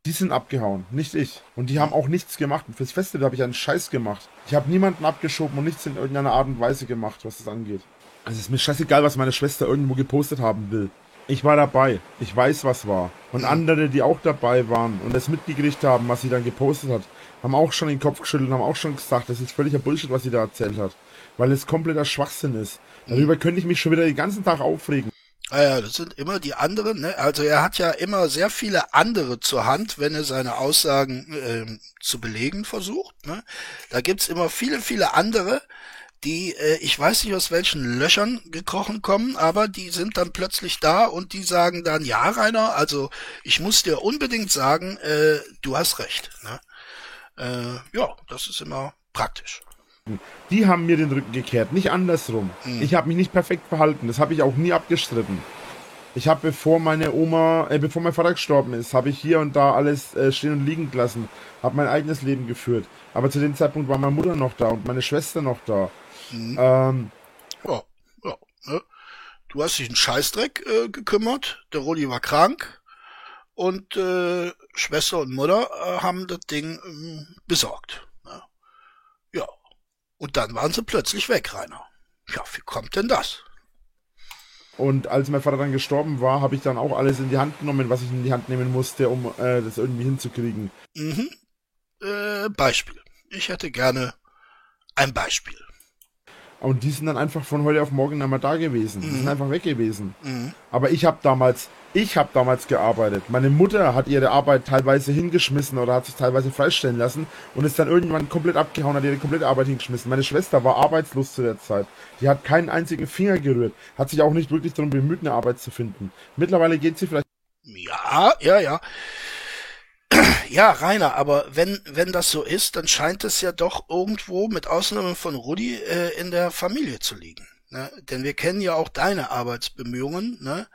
Die sind abgehauen, nicht ich. Und die haben auch nichts gemacht. Und fürs Festival habe ich einen Scheiß gemacht. Ich habe niemanden abgeschoben und nichts in irgendeiner Art und Weise gemacht, was das angeht. Also es ist mir scheißegal, was meine Schwester irgendwo gepostet haben will. Ich war dabei. Ich weiß, was war. Und Mhm. andere, die auch dabei waren und es mitgekriegt haben, was sie dann gepostet hat, haben auch schon den Kopf geschüttelt und haben auch schon gesagt, das ist völliger Bullshit, was sie da erzählt hat. Weil es kompletter Schwachsinn ist. Darüber könnte ich mich schon wieder den ganzen Tag aufregen. Naja, das sind immer die anderen. Ne? Also er hat ja immer sehr viele andere zur Hand, wenn er seine Aussagen ähm, zu belegen versucht. Ne? Da gibt's immer viele, viele andere, die, äh, ich weiß nicht aus welchen Löchern gekrochen kommen, aber die sind dann plötzlich da und die sagen dann, ja, Rainer, also ich muss dir unbedingt sagen, äh, du hast recht. Ne? Äh, ja, das ist immer praktisch. Die haben mir den Rücken gekehrt, nicht andersrum. Mhm. Ich habe mich nicht perfekt verhalten, das habe ich auch nie abgestritten. Ich habe, bevor meine Oma, äh, bevor mein Vater gestorben ist, habe ich hier und da alles äh, stehen und liegen gelassen, habe mein eigenes Leben geführt. Aber zu dem Zeitpunkt war meine Mutter noch da und meine Schwester noch da. Mhm. Ähm, Ja, ja. Ne? Du hast dich einen Scheißdreck äh, gekümmert, der Rudi war krank und äh, Schwester und Mutter äh, haben das Ding ähm, besorgt. Ne? Ja. Und dann waren sie plötzlich weg, Rainer. Ja, wie kommt denn das? und als mein Vater dann gestorben war, habe ich dann auch alles in die Hand genommen, was ich in die Hand nehmen musste, um äh, das irgendwie hinzukriegen. Mhm. Äh, Beispiel. Ich hätte gerne ein Beispiel. Und die sind dann einfach von heute auf morgen einmal da gewesen. Die Mhm. sind einfach weg gewesen. Mhm. Aber ich habe damals, ich habe damals gearbeitet. Meine Mutter hat ihre Arbeit teilweise hingeschmissen oder hat sich teilweise freistellen lassen und ist dann irgendwann komplett abgehauen, hat ihre komplette Arbeit hingeschmissen. Meine Schwester war arbeitslos zu der Zeit. Die hat keinen einzigen Finger gerührt, hat sich auch nicht wirklich darum bemüht, eine Arbeit zu finden. Mittlerweile geht sie vielleicht Ja, ja, ja. Ja, Rainer, aber wenn, wenn das so ist, dann scheint es ja doch irgendwo, mit Ausnahme von Rudi, äh, in der Familie zu liegen. Ne? Denn wir kennen ja auch deine Arbeitsbemühungen, ne?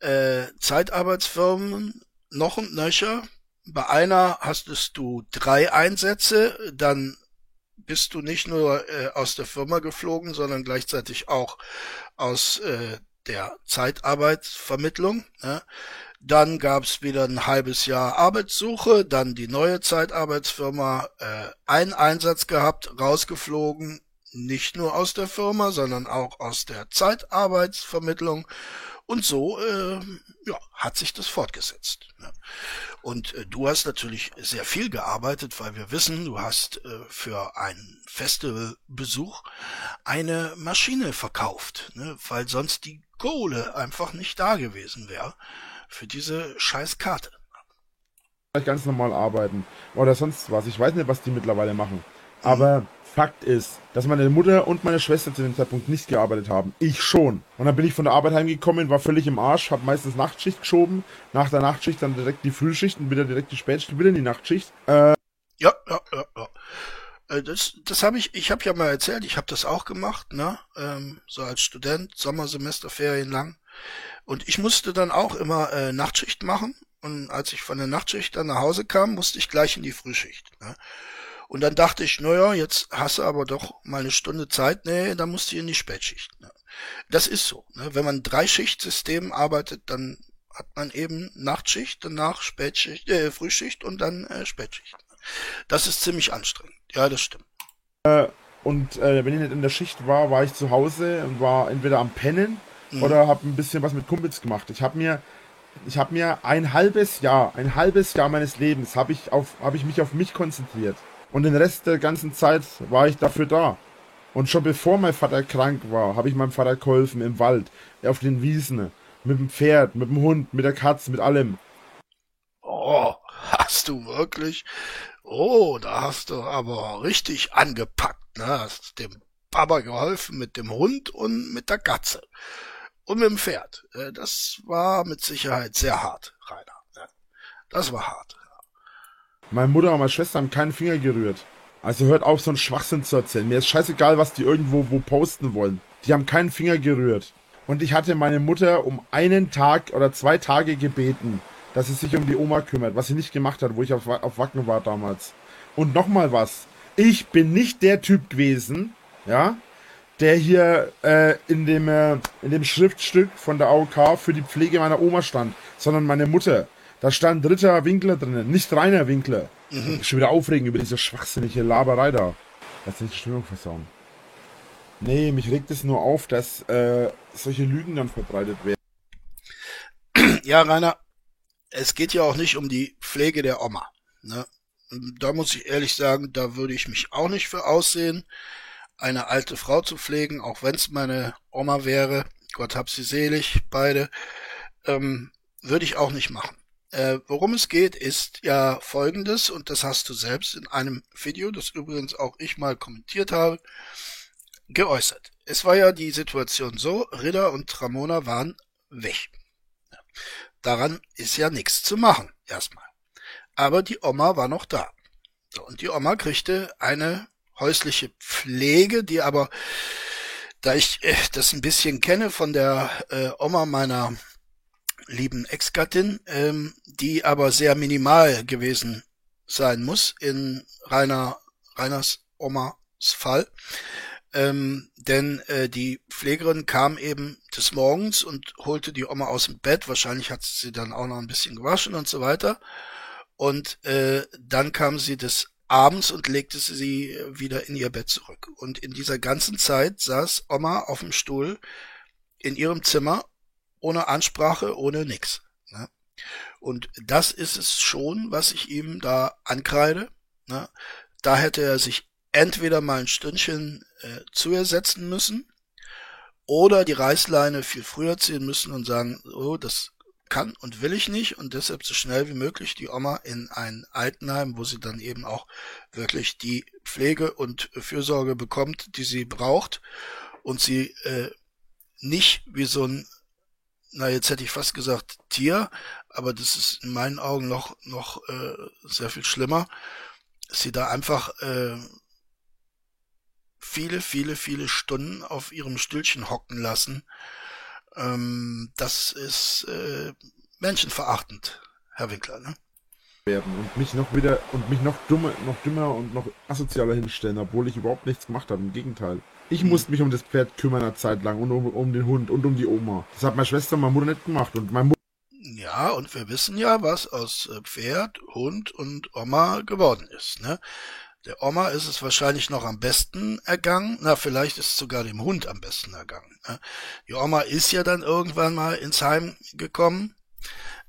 Äh, Zeitarbeitsfirmen, noch und nöcher. Bei einer hastest du drei Einsätze, dann bist du nicht nur äh, aus der Firma geflogen, sondern gleichzeitig auch aus äh, der Zeitarbeitsvermittlung. Ne? Dann gab's wieder ein halbes Jahr Arbeitssuche, dann die neue Zeitarbeitsfirma, äh, einen Einsatz gehabt, rausgeflogen, nicht nur aus der Firma, sondern auch aus der Zeitarbeitsvermittlung. Und so äh, ja, hat sich das fortgesetzt. Ne? Und äh, du hast natürlich sehr viel gearbeitet, weil wir wissen, du hast äh, für einen Festivalbesuch eine Maschine verkauft, ne? weil sonst die Kohle einfach nicht da gewesen wäre für diese scheiß Karte. ganz normal arbeiten oder sonst was. Ich weiß nicht, was die mittlerweile machen. Aber Fakt ist, dass meine Mutter und meine Schwester zu dem Zeitpunkt nicht gearbeitet haben. Ich schon. Und dann bin ich von der Arbeit heimgekommen, war völlig im Arsch, habe meistens Nachtschicht geschoben. Nach der Nachtschicht dann direkt die Frühschicht und wieder direkt die Spätschicht, wieder in die Nachtschicht. Äh, Ja, ja, ja, ja. Äh, Das, das habe ich, ich habe ja mal erzählt, ich habe das auch gemacht, ne? Ähm, so als Student, Sommersemesterferien lang. Und ich musste dann auch immer äh, Nachtschicht machen. Und als ich von der Nachtschicht dann nach Hause kam, musste ich gleich in die Frühschicht. Ne? Und dann dachte ich, naja, jetzt hast du aber doch mal eine Stunde Zeit. Nee, dann musst du in die Spätschicht. Ne? Das ist so. Ne? Wenn man Dreischichtsystem arbeitet, dann hat man eben Nachtschicht, danach Spätschicht, äh, Frühschicht und dann äh, Spätschicht. Das ist ziemlich anstrengend. Ja, das stimmt. und äh, wenn ich nicht in der Schicht war, war ich zu Hause und war entweder am Pennen Mhm. oder habe ein bisschen was mit Kumpels gemacht. Ich habe mir ich habe mir ein halbes Jahr, ein halbes Jahr meines Lebens habe ich auf habe ich mich auf mich konzentriert und den Rest der ganzen Zeit war ich dafür da. Und schon bevor mein Vater krank war, habe ich meinem Vater geholfen im Wald, auf den Wiesen, mit dem Pferd, mit dem Hund, mit der Katze, mit allem. Oh, hast du wirklich? Oh, da hast du aber richtig angepackt, ne? Hast dem Papa geholfen mit dem Hund und mit der Katze. Und mit dem Pferd. Äh, Das war mit Sicherheit sehr hart, Rainer. Ja, Das war hart. Meine Mutter und meine Schwester haben keinen Finger gerührt. Also hört auf, so einen Schwachsinn zu erzählen. Mir ist scheißegal, was die irgendwo wo posten wollen. Die haben keinen Finger gerührt. Und ich hatte meine Mutter um einen Tag oder zwei Tage gebeten, dass sie sich um die Oma kümmert, was sie nicht gemacht hat, wo ich auf, auf Wacken war damals. Und nochmal was. Ich bin nicht der Typ gewesen, ja, der hier äh, in, dem, äh, in dem Schriftstück von der AOK für die Pflege meiner Oma stand, sondern meine Mutter. Da stand dritter Winkler drinnen, nicht reiner Winkler. Mhm. Schon wieder aufregen über diese schwachsinnige Laberei da. Lass nicht die Stimmung versauen. Nee, mich regt es nur auf, dass äh, solche Lügen dann verbreitet werden. Ja, Rainer, es geht ja auch nicht um die Pflege der Oma. Ne? Da muss ich ehrlich sagen, da würde ich mich auch nicht für aussehen, eine alte Frau zu pflegen, auch wenn es meine Oma wäre. Gott hab sie selig, beide. Ähm, würde ich auch nicht machen. Äh, worum es geht, ist ja folgendes, und das hast du selbst in einem Video, das übrigens auch ich mal kommentiert habe, geäußert. Es war ja die Situation so, Ritter und Ramona waren weg. Daran ist ja nichts zu machen, erstmal. Aber die Oma war noch da. So, und die Oma kriegte eine häusliche Pflege, die aber, da ich äh, das ein bisschen kenne von der äh, Oma meiner lieben Ex-Gattin, ähm, die aber sehr minimal gewesen sein muss in Rainer, Reiners Omas Fall. Ähm, denn äh, die Pflegerin kam eben des Morgens und holte die Oma aus dem Bett. Wahrscheinlich hat sie dann auch noch ein bisschen gewaschen und so weiter. Und äh, dann kam sie des Abends und legte sie wieder in ihr Bett zurück. Und in dieser ganzen Zeit saß Oma auf dem Stuhl in ihrem Zimmer ohne Ansprache, ohne nix. Ne? Und das ist es schon, was ich ihm da ankreide. Ne? Da hätte er sich entweder mal ein Stündchen äh, zu ihr setzen müssen oder die Reißleine viel früher ziehen müssen und sagen, oh, das kann und will ich nicht und deshalb so schnell wie möglich die Oma in ein Altenheim, wo sie dann eben auch wirklich die Pflege und Fürsorge bekommt, die sie braucht und sie äh, nicht wie so ein, na jetzt hätte ich fast gesagt Tier, aber das ist in meinen Augen noch noch äh, sehr viel schlimmer, sie da einfach äh, viele, viele, viele Stunden auf ihrem Stühlchen hocken lassen. Ähm, das ist äh, menschenverachtend, Herr Winkler, ne? werden und mich noch wieder und mich noch dummer, noch dümmer und noch asozialer hinstellen, obwohl ich überhaupt nichts gemacht habe. Im Gegenteil. Ich hm. musste mich um das Pferd kümmern eine Zeit lang und um, um den Hund und um die Oma. Das hat meine Schwester und meine Mutter nicht gemacht und meine Mutter ja, und wir wissen ja, was aus äh, Pferd, Hund und Oma geworden ist. Ne? Der Oma ist es wahrscheinlich noch am besten ergangen. Na, vielleicht ist es sogar dem Hund am besten ergangen. Ne? Die Oma ist ja dann irgendwann mal ins Heim gekommen.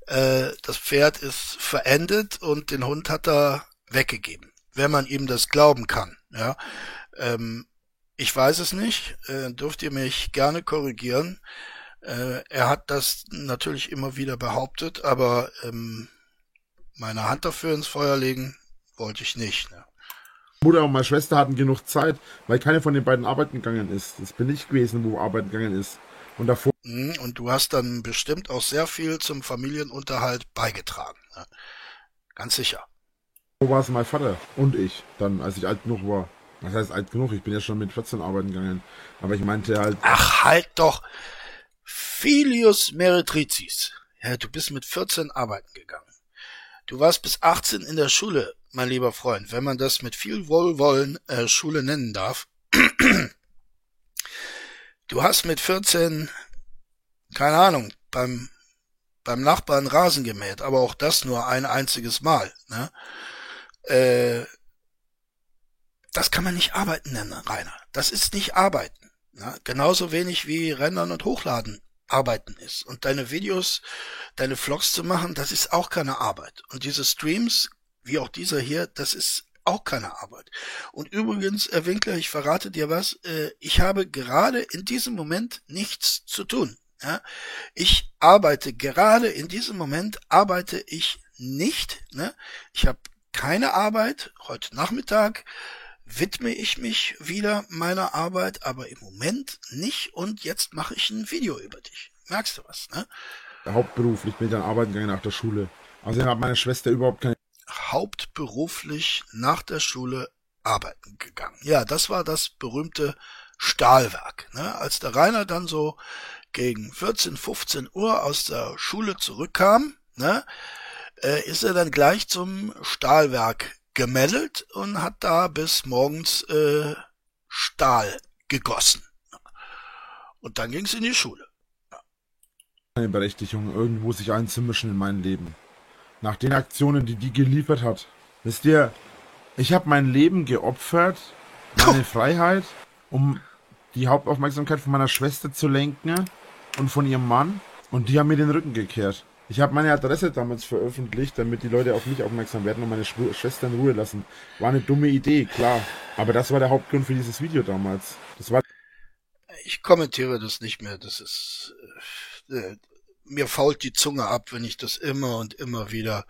Äh, das Pferd ist verendet und den Hund hat er weggegeben. Wenn man ihm das glauben kann. Ja, ähm, ich weiß es nicht. Äh, dürft ihr mich gerne korrigieren. Äh, er hat das natürlich immer wieder behauptet, aber ähm, meine Hand dafür ins Feuer legen wollte ich nicht. Ne? Mutter und meine Schwester hatten genug Zeit, weil keine von den beiden arbeiten gegangen ist. Das bin ich gewesen, wo arbeiten gegangen ist. Und davor. Mhm, und du hast dann bestimmt auch sehr viel zum Familienunterhalt beigetragen. Ne? Ganz sicher. Wo war es mein Vater und ich, dann, als ich alt genug war. Was heißt alt genug? Ich bin ja schon mit 14 arbeiten gegangen. Aber ich meinte halt. Ach, halt doch! Filius Meretricis. Ja, du bist mit 14 arbeiten gegangen. Du warst bis 18 in der Schule mein lieber Freund, wenn man das mit viel Wohlwollen äh, Schule nennen darf. Du hast mit 14, keine Ahnung, beim, beim Nachbarn Rasen gemäht, aber auch das nur ein einziges Mal. Ne? Äh, das kann man nicht arbeiten nennen, Rainer. Das ist nicht arbeiten. Ne? Genauso wenig wie Rendern und Hochladen arbeiten ist. Und deine Videos, deine Vlogs zu machen, das ist auch keine Arbeit. Und diese Streams wie auch dieser hier, das ist auch keine Arbeit. Und übrigens, Herr Winkler, ich verrate dir was, äh, ich habe gerade in diesem Moment nichts zu tun. Ja? Ich arbeite gerade in diesem Moment, arbeite ich nicht. Ne? Ich habe keine Arbeit. Heute Nachmittag widme ich mich wieder meiner Arbeit, aber im Moment nicht. Und jetzt mache ich ein Video über dich. Merkst du was? Ne? Hauptberuflich bin ich dann arbeiten gegangen nach der Schule. Also hat meine Schwester überhaupt keine hauptberuflich nach der Schule arbeiten gegangen. Ja, das war das berühmte Stahlwerk. Ne? Als der Rainer dann so gegen 14, 15 Uhr aus der Schule zurückkam, ne, äh, ist er dann gleich zum Stahlwerk gemeldet und hat da bis morgens äh, Stahl gegossen. Und dann ging es in die Schule. Keine Berechtigung, irgendwo sich einzumischen in mein Leben nach den Aktionen, die die geliefert hat. Wisst ihr, ich habe mein Leben geopfert, meine Freiheit, um die Hauptaufmerksamkeit von meiner Schwester zu lenken und von ihrem Mann. Und die haben mir den Rücken gekehrt. Ich habe meine Adresse damals veröffentlicht, damit die Leute auf mich aufmerksam werden und meine Schwester in Ruhe lassen. War eine dumme Idee, klar. Aber das war der Hauptgrund für dieses Video damals. Das war. Ich kommentiere das nicht mehr. Das ist. Äh, mir fault die Zunge ab, wenn ich das immer und immer wieder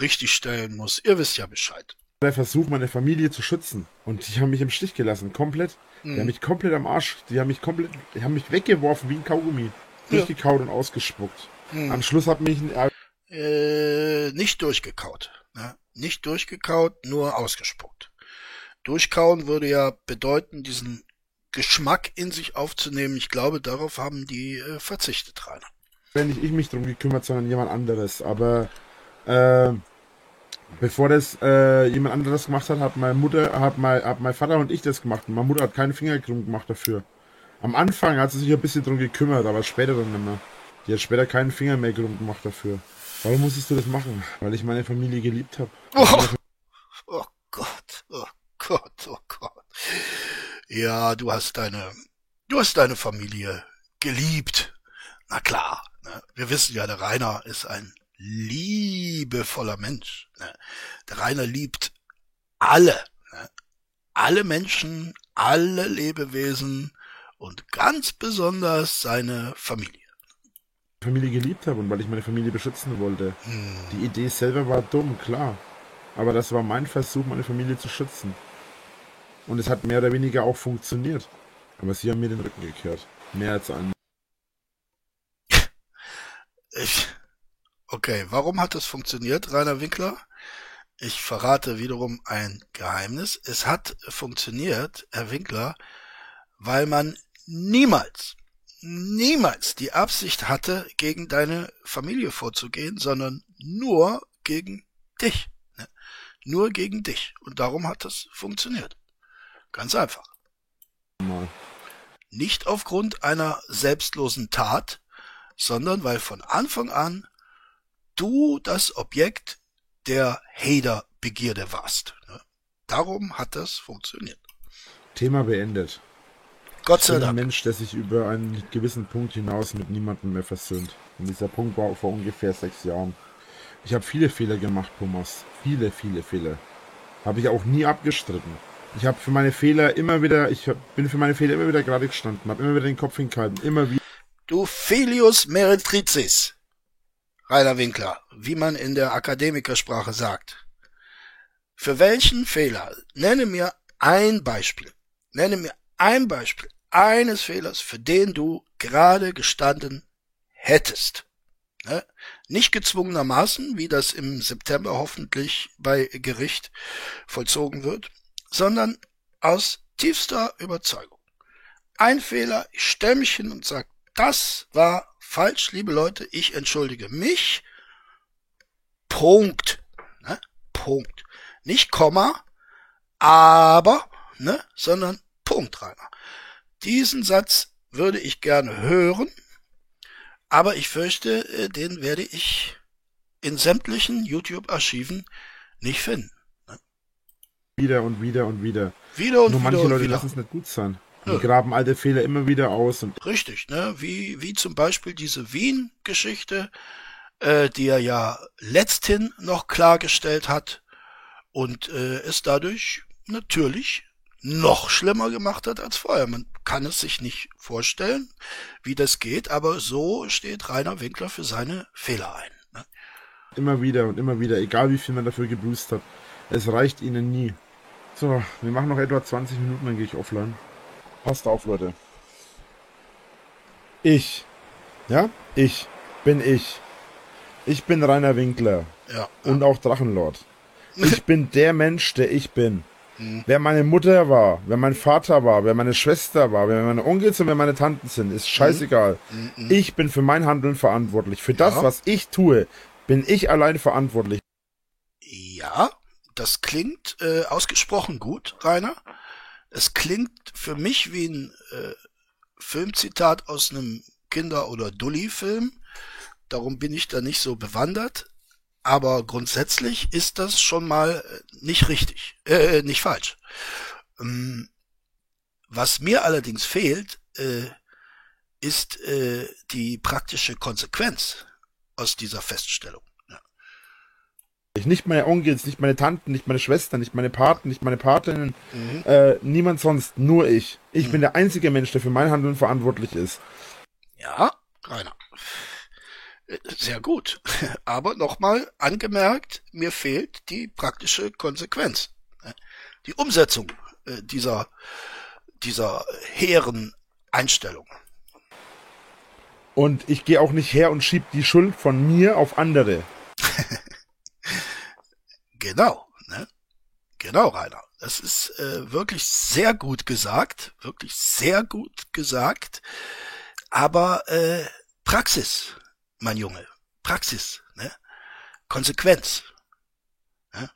richtig stellen muss. Ihr wisst ja Bescheid. Der Versuch, meine Familie zu schützen. Und die haben mich im Stich gelassen, komplett. Mhm. Die haben mich komplett am Arsch, die haben mich komplett, die haben mich weggeworfen wie ein Kaugummi. Ja. Durchgekaut und ausgespuckt. Mhm. Am Schluss hat mich ein... Äh, nicht durchgekaut. Ne? Nicht durchgekaut, nur ausgespuckt. Durchkauen würde ja bedeuten, diesen Geschmack in sich aufzunehmen. Ich glaube, darauf haben die äh, verzichtet, Rainer wenn nicht ich mich drum gekümmert, sondern jemand anderes. Aber äh, bevor das äh, jemand anderes gemacht hat, hat meine Mutter, hat mein, hat mein Vater und ich das gemacht. Und meine Mutter hat keinen Finger drum gemacht dafür. Am Anfang hat sie sich ein bisschen drum gekümmert, aber später dann nicht mehr. Die hat später keinen Finger mehr gemacht dafür. Warum musstest du das machen? Weil ich meine Familie geliebt habe. Oh, oh Gott, oh Gott, oh Gott. Ja, du hast deine, du hast deine Familie geliebt. Na klar. Ne? Wir wissen ja, der Rainer ist ein liebevoller Mensch. Ne? Der Rainer liebt alle. Ne? Alle Menschen, alle Lebewesen und ganz besonders seine Familie. Familie geliebt habe und weil ich meine Familie beschützen wollte. Die Idee selber war dumm, klar. Aber das war mein Versuch, meine Familie zu schützen. Und es hat mehr oder weniger auch funktioniert. Aber sie haben mir den Rücken gekehrt. Mehr als ein. Ich, okay, warum hat das funktioniert, Rainer Winkler? Ich verrate wiederum ein Geheimnis. Es hat funktioniert, Herr Winkler, weil man niemals, niemals die Absicht hatte, gegen deine Familie vorzugehen, sondern nur gegen dich. Ne? Nur gegen dich. Und darum hat das funktioniert. Ganz einfach. Mal. Nicht aufgrund einer selbstlosen Tat, sondern weil von Anfang an du das Objekt der Hater-Begierde warst. ne? Darum hat das funktioniert. Thema beendet. Gott Ich sei bin ein Dank. Mensch, der sich über einen gewissen Punkt hinaus mit niemandem mehr versöhnt. Und dieser Punkt war vor ungefähr sechs Jahren. Ich habe viele Fehler gemacht, Thomas. Viele, viele Fehler. Habe ich auch nie abgestritten. Ich habe für meine Fehler immer wieder, ich bin für meine Fehler immer wieder gerade gestanden, habe immer wieder den Kopf hingehalten, immer wieder. Du Filius Meretricis, Rainer Winkler, wie man in der Akademikersprache sagt. Für welchen Fehler? Nenne mir ein Beispiel. Nenne mir ein Beispiel eines Fehlers, für den du gerade gestanden hättest. Ne? Nicht gezwungenermaßen, wie das im September hoffentlich bei Gericht vollzogen wird, sondern aus tiefster Überzeugung. Ein Fehler, ich stelle mich hin und sage, das war falsch, liebe Leute, ich entschuldige mich. Punkt. Ne? Punkt. Nicht Komma, aber, ne, sondern Punkt, Rainer. Diesen Satz würde ich gerne hören, aber ich fürchte, äh, den werde ich in sämtlichen YouTube-Archiven nicht finden. wieder und wieder und wieder. Wieder und Nur wieder manche Leute lassen es nicht gut sein. Die Ja. graben alte Fehler immer wieder aus und Richtig, ne? Wie, wie zum Beispiel diese Wien-Geschichte, äh, die er ja letzthin noch klargestellt hat und äh, es dadurch natürlich noch schlimmer gemacht hat als vorher. Man kann es sich nicht vorstellen, wie das geht, aber so steht Rainer Winkler für seine Fehler ein. Ne? immer wieder und immer wieder, egal wie viel man dafür geboost hat. Es reicht ihnen nie. So, wir machen noch etwa 20 Minuten, dann gehe ich offline. Passt auf, Leute. Ich, ja, ich bin ich. Ich bin Rainer Winkler Ja, und auch Drachenlord. Ich bin der Mensch, der ich bin. Mhm. Wer meine Mutter war, wer mein Vater war, wer meine Schwester war, wer meine Onkels und wer meine Tanten sind, ist scheißegal. Ich bin für mein Handeln verantwortlich. Für das, Mhm. Ja. was ich tue, bin ich allein verantwortlich. Ja, das klingt äh, ausgesprochen gut, Rainer. Es klingt für mich wie ein äh, Filmzitat aus einem Kinder- oder Dulli-Film. Darum bin ich da nicht so bewandert. Aber grundsätzlich ist das schon mal äh, nicht richtig, äh, nicht falsch. Ähm, was mir allerdings fehlt, äh, ist äh, die praktische Konsequenz aus dieser Feststellung. Ich, nicht meine Onkels, nicht meine Tanten, nicht meine Schwestern, nicht meine Paten, nicht meine Patinnen, Mhm. äh, niemand sonst, nur ich. Ich bin der einzige Mensch, der für mein Handeln verantwortlich ist. Ja, Rainer. Sehr gut. Aber nochmal angemerkt, mir fehlt die praktische Konsequenz. Die Umsetzung äh, dieser, dieser hehren Einstellung. Und ich gehe auch nicht her und schieb die Schuld von mir auf andere. Genau, ne? Genau, Rainer. Das ist äh, wirklich sehr gut gesagt, wirklich sehr gut gesagt. Aber äh, Praxis, mein Junge, Praxis, ne? Konsequenz. Ne?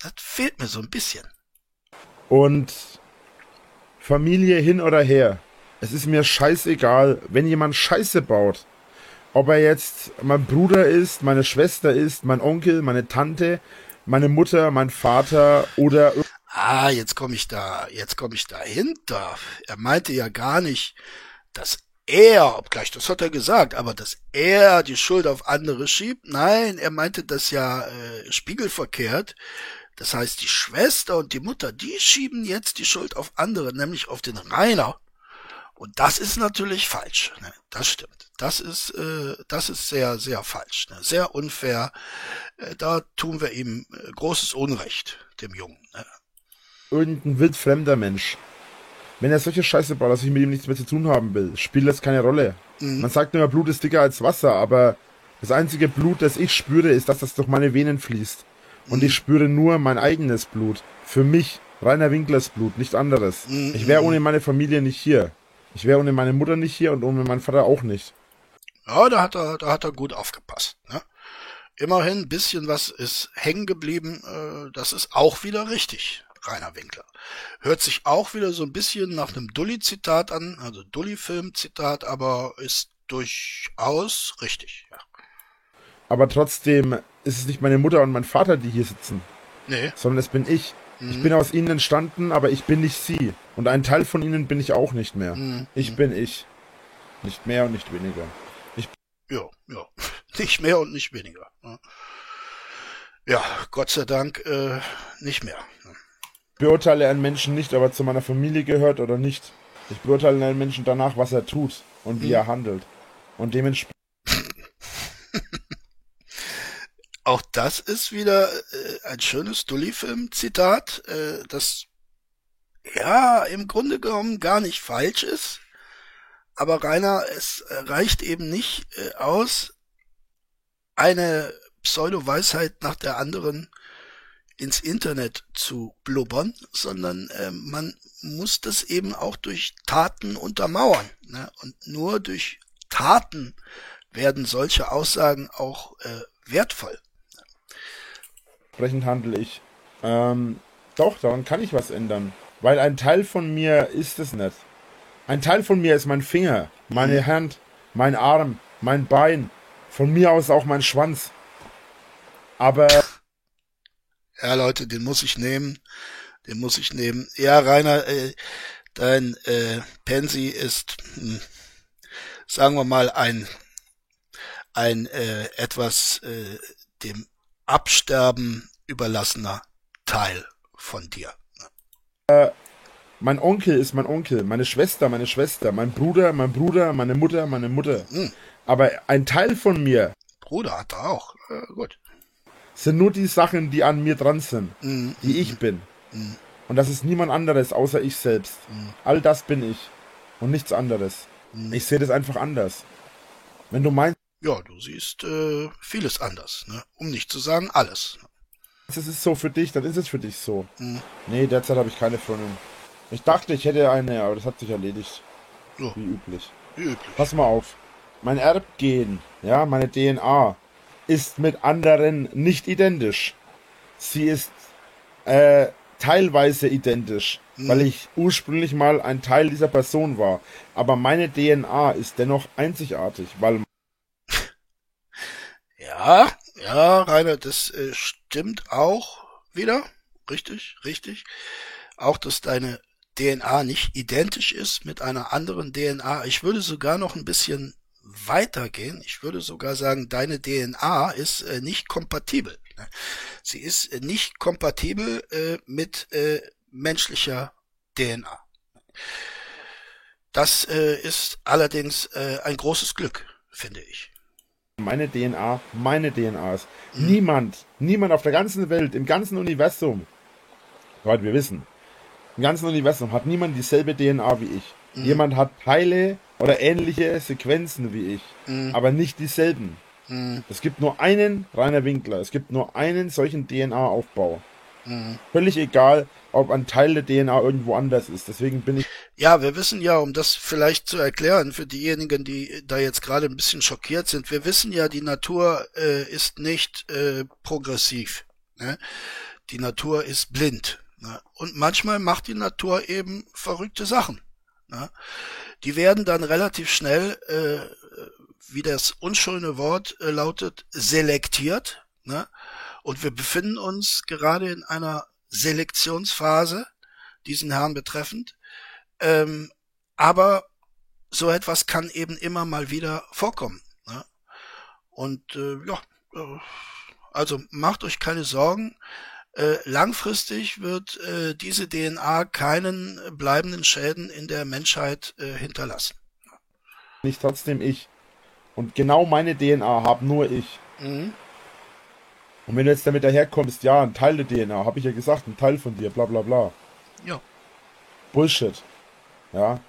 Das fehlt mir so ein bisschen. Und Familie hin oder her. Es ist mir scheißegal, wenn jemand Scheiße baut. Ob er jetzt mein Bruder ist, meine Schwester ist, mein Onkel, meine Tante, meine Mutter, mein Vater oder Ah, jetzt komme ich da, jetzt komme ich dahinter. Er meinte ja gar nicht, dass er, obgleich das hat er gesagt, aber dass er die Schuld auf andere schiebt. Nein, er meinte das ja äh, spiegelverkehrt, Das heißt, die Schwester und die Mutter, die schieben jetzt die Schuld auf andere, nämlich auf den Rainer. Und das ist natürlich falsch. Ne? Das stimmt. Das ist, äh, das ist sehr, sehr falsch. Ne? Sehr unfair. Äh, da tun wir ihm äh, großes Unrecht, dem Jungen. Ne? Irgendein wildfremder Mensch. Wenn er solche Scheiße baut, dass ich mit ihm nichts mehr zu tun haben will, spielt das keine Rolle. Mhm. Man sagt immer, Blut ist dicker als Wasser, aber das einzige Blut, das ich spüre, ist, dass das durch meine Venen fließt. Und mhm. ich spüre nur mein eigenes Blut. Für mich, Rainer Winklers Blut, nicht anderes. Mhm. Ich wäre ohne meine Familie nicht hier. Ich wäre ohne meine Mutter nicht hier und ohne meinen Vater auch nicht. Ja, da hat er, da hat er gut aufgepasst. Ne? Immerhin ein bisschen was ist hängen geblieben. Äh, das ist auch wieder richtig, Rainer Winkler. Hört sich auch wieder so ein bisschen nach einem Dully-Zitat an, also Dully-Film-Zitat, aber ist durchaus richtig. Ja. Aber trotzdem ist es nicht meine Mutter und mein Vater, die hier sitzen. Nee. Sondern es bin ich. Mhm. Ich bin aus ihnen entstanden, aber ich bin nicht sie. Und ein Teil von ihnen bin ich auch nicht mehr. Mhm. Ich bin ich. Nicht mehr und nicht weniger. Ich ja, ja. Nicht mehr und nicht weniger. Ja, Gott sei Dank äh, nicht mehr. Ich beurteile einen Menschen nicht, ob er zu meiner Familie gehört oder nicht. Ich beurteile einen Menschen danach, was er tut und wie mhm. er handelt. Und dementsprechend Auch das ist wieder äh, ein schönes Dully-Film-Zitat, äh, das ja im Grunde genommen gar nicht falsch ist. Aber Rainer, es reicht eben nicht äh, aus, eine Pseudo-Weisheit nach der anderen ins Internet zu blubbern, sondern äh, man muss das eben auch durch Taten untermauern. Ne? Und nur durch Taten werden solche Aussagen auch äh, wertvoll entsprechend handle ich. Ähm, doch, daran kann ich was ändern. Weil ein Teil von mir ist es nicht. Ein Teil von mir ist mein Finger, meine mhm. Hand, mein Arm, mein Bein, von mir aus auch mein Schwanz. Aber. Ja, Leute, den muss ich nehmen. Den muss ich nehmen. Ja, Rainer, äh, dein äh, Pansy ist, hm, sagen wir mal, ein, ein äh, etwas äh, dem Absterben überlassener Teil von dir. Äh, mein Onkel ist mein Onkel, meine Schwester, meine Schwester, mein Bruder, mein Bruder, meine Mutter, meine Mutter. Mhm. Aber ein Teil von mir. Bruder hat er auch. Äh, gut. Sind nur die Sachen, die an mir dran sind, mhm. die ich bin. Mhm. Und das ist niemand anderes außer ich selbst. Mhm. All das bin ich. Und nichts anderes. Mhm. Ich sehe das einfach anders. Wenn du meinst. Ja, du siehst äh, vieles anders, ne? Um nicht zu sagen alles es ist so für dich, dann ist es für dich so. Mhm. Nee, derzeit habe ich keine Freundin. Ich dachte, ich hätte eine, aber das hat sich erledigt. So. Wie üblich. Wie üblich. Pass mal auf. Mein Erbgen, ja, meine DNA, ist mit anderen nicht identisch. Sie ist äh, teilweise identisch, mhm. weil ich ursprünglich mal ein Teil dieser Person war. Aber meine DNA ist dennoch einzigartig, weil. Ja, ja, Rainer, das äh, stimmt auch wieder. Richtig, richtig. Auch, dass deine DNA nicht identisch ist mit einer anderen DNA. Ich würde sogar noch ein bisschen weitergehen. Ich würde sogar sagen, deine DNA ist äh, nicht kompatibel. Ne? Sie ist äh, nicht kompatibel äh, mit äh, menschlicher DNA. Das äh, ist allerdings äh, ein großes Glück, finde ich meine DNA, meine DNA ist. Mhm. Niemand, niemand auf der ganzen Welt, im ganzen Universum, soweit wir wissen, im ganzen Universum hat niemand dieselbe DNA wie ich. Mhm. Jemand hat Teile oder ähnliche Sequenzen wie ich, mhm. aber nicht dieselben. Mhm. Es gibt nur einen Rainer Winkler, es gibt nur einen solchen DNA-Aufbau. Mhm. Völlig egal, ob ein Teil der DNA irgendwo anders ist. Deswegen bin ich. Ja, wir wissen ja, um das vielleicht zu erklären für diejenigen, die da jetzt gerade ein bisschen schockiert sind, wir wissen ja, die Natur äh, ist nicht äh, progressiv. Ne? Die Natur ist blind. Ne? Und manchmal macht die Natur eben verrückte Sachen. Ne? Die werden dann relativ schnell, äh, wie das unschöne Wort äh, lautet, selektiert. Ne? Und wir befinden uns gerade in einer Selektionsphase, diesen Herrn betreffend. Ähm, aber so etwas kann eben immer mal wieder vorkommen. Ne? Und äh, ja, äh, also macht euch keine Sorgen. Äh, langfristig wird äh, diese DNA keinen bleibenden Schäden in der Menschheit äh, hinterlassen. Nicht trotzdem ich. Und genau meine DNA habe nur ich. Mhm. Und wenn du jetzt damit daherkommst, ja, ein Teil der DNA, habe ich ja gesagt, ein Teil von dir, bla bla bla. Ja. Bullshit. Ja.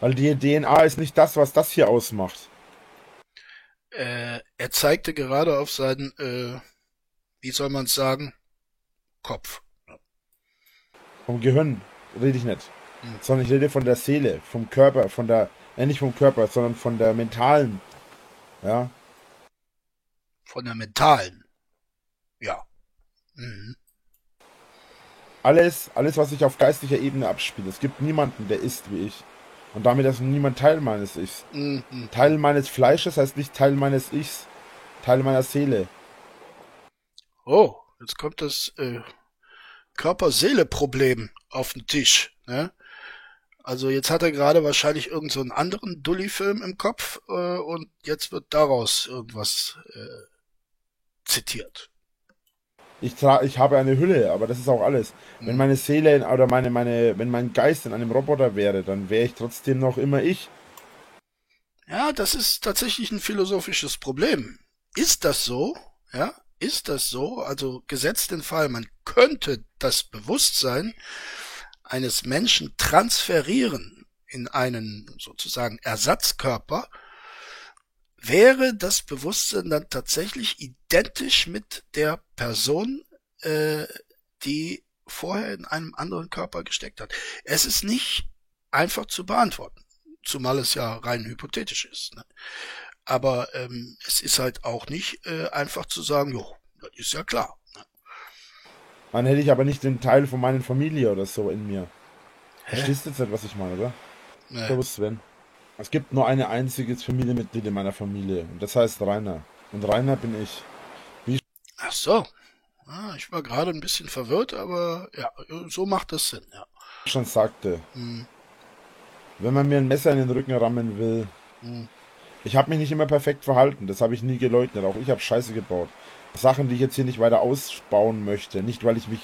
Weil die DNA ist nicht das, was das hier ausmacht. Äh, er zeigte gerade auf seinen, äh, wie soll man es sagen, Kopf. Vom Gehirn rede ich nicht. Hm. Sondern ich rede von der Seele, vom Körper, von der, äh, nicht vom Körper, sondern von der mentalen. Ja. Von der mentalen. Ja. Mhm. Alles, alles, was sich auf geistlicher Ebene abspielt. Es gibt niemanden, der ist wie ich. Und damit ist niemand Teil meines Ichs. Mhm. Teil meines Fleisches heißt nicht Teil meines Ichs. Teil meiner Seele. Oh, jetzt kommt das äh, Körper-Seele-Problem auf den Tisch. Ne? Also jetzt hat er gerade wahrscheinlich irgendeinen so einen anderen Dully-Film im Kopf äh, und jetzt wird daraus irgendwas äh, zitiert. Ich, tra ich habe eine Hülle, aber das ist auch alles. Wenn Mhm. meine Seele in, oder meine, meine, wenn mein Geist in einem Roboter wäre, dann wäre ich trotzdem noch immer ich. Ja, das ist tatsächlich ein philosophisches Problem. Ist das so? Ja, ist das so? Also gesetzt den Fall, man könnte das Bewusstsein eines Menschen transferieren in einen sozusagen Ersatzkörper, wäre das Bewusstsein dann tatsächlich identisch mit der Person, äh, die vorher in einem anderen Körper gesteckt hat. Es ist nicht einfach zu beantworten, zumal es ja rein hypothetisch ist. Ne? Aber ähm, es ist halt auch nicht äh, einfach zu sagen, jo, das ist ja klar. Ne? Dann hätte ich aber nicht den Teil von meiner Familie oder so in mir. Hä? Verstehst du jetzt nicht, was ich meine, oder? Nee. Servus Sven. Es gibt nur eine einziges Familienmitglied in meiner Familie und das heißt Rainer. Und Rainer bin ich. Ach so. Ah, ich war gerade ein bisschen verwirrt, aber ja, so macht das Sinn, ja. Wie ich schon sagte, Hm, wenn man mir ein Messer in den Rücken rammen will, hm. Ich habe mich nicht immer perfekt verhalten, das habe ich nie geleugnet, auch ich habe Scheiße gebaut. Sachen, die ich jetzt hier nicht weiter ausbauen möchte, nicht weil ich mich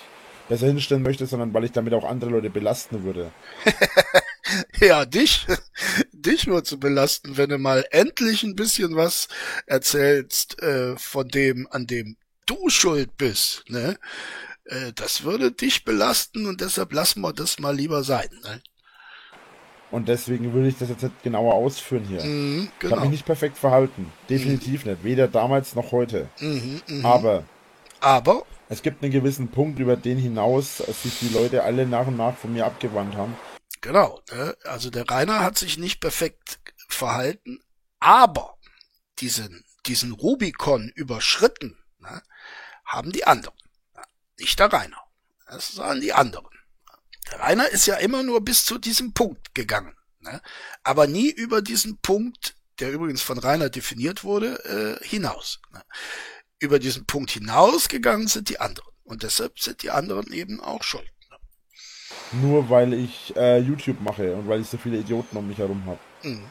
besser hinstellen möchte, sondern weil ich damit auch andere Leute belasten würde. Ja, dich, dich nur zu belasten, wenn du mal endlich ein bisschen was erzählst äh, von dem, an dem du schuld bist, ne? Äh, das würde dich belasten und deshalb lassen wir das mal lieber sein, ne? Und deswegen will ich das jetzt nicht genauer ausführen hier. Mhm, Ich habe genau. mich nicht perfekt verhalten. Definitiv nicht. Weder damals noch heute. Mhm, mhm. Aber Aber, es gibt einen gewissen Punkt, über den hinaus sich die Leute alle nach und nach von mir abgewandt haben. genau, ne? also der Rainer hat sich nicht perfekt verhalten, aber diesen, diesen Rubikon überschritten, ne? haben die anderen. Nicht der Rainer. Das waren die anderen. Rainer ist ja immer nur bis zu diesem Punkt gegangen, ne? aber nie über diesen Punkt, der übrigens von Rainer definiert wurde, äh, hinaus. Ne? Über diesen Punkt hinaus gegangen sind die anderen. Und deshalb sind die anderen eben auch schuld. Ne? Nur weil ich äh, YouTube mache und weil ich so viele Idioten um mich herum habe. Mhm.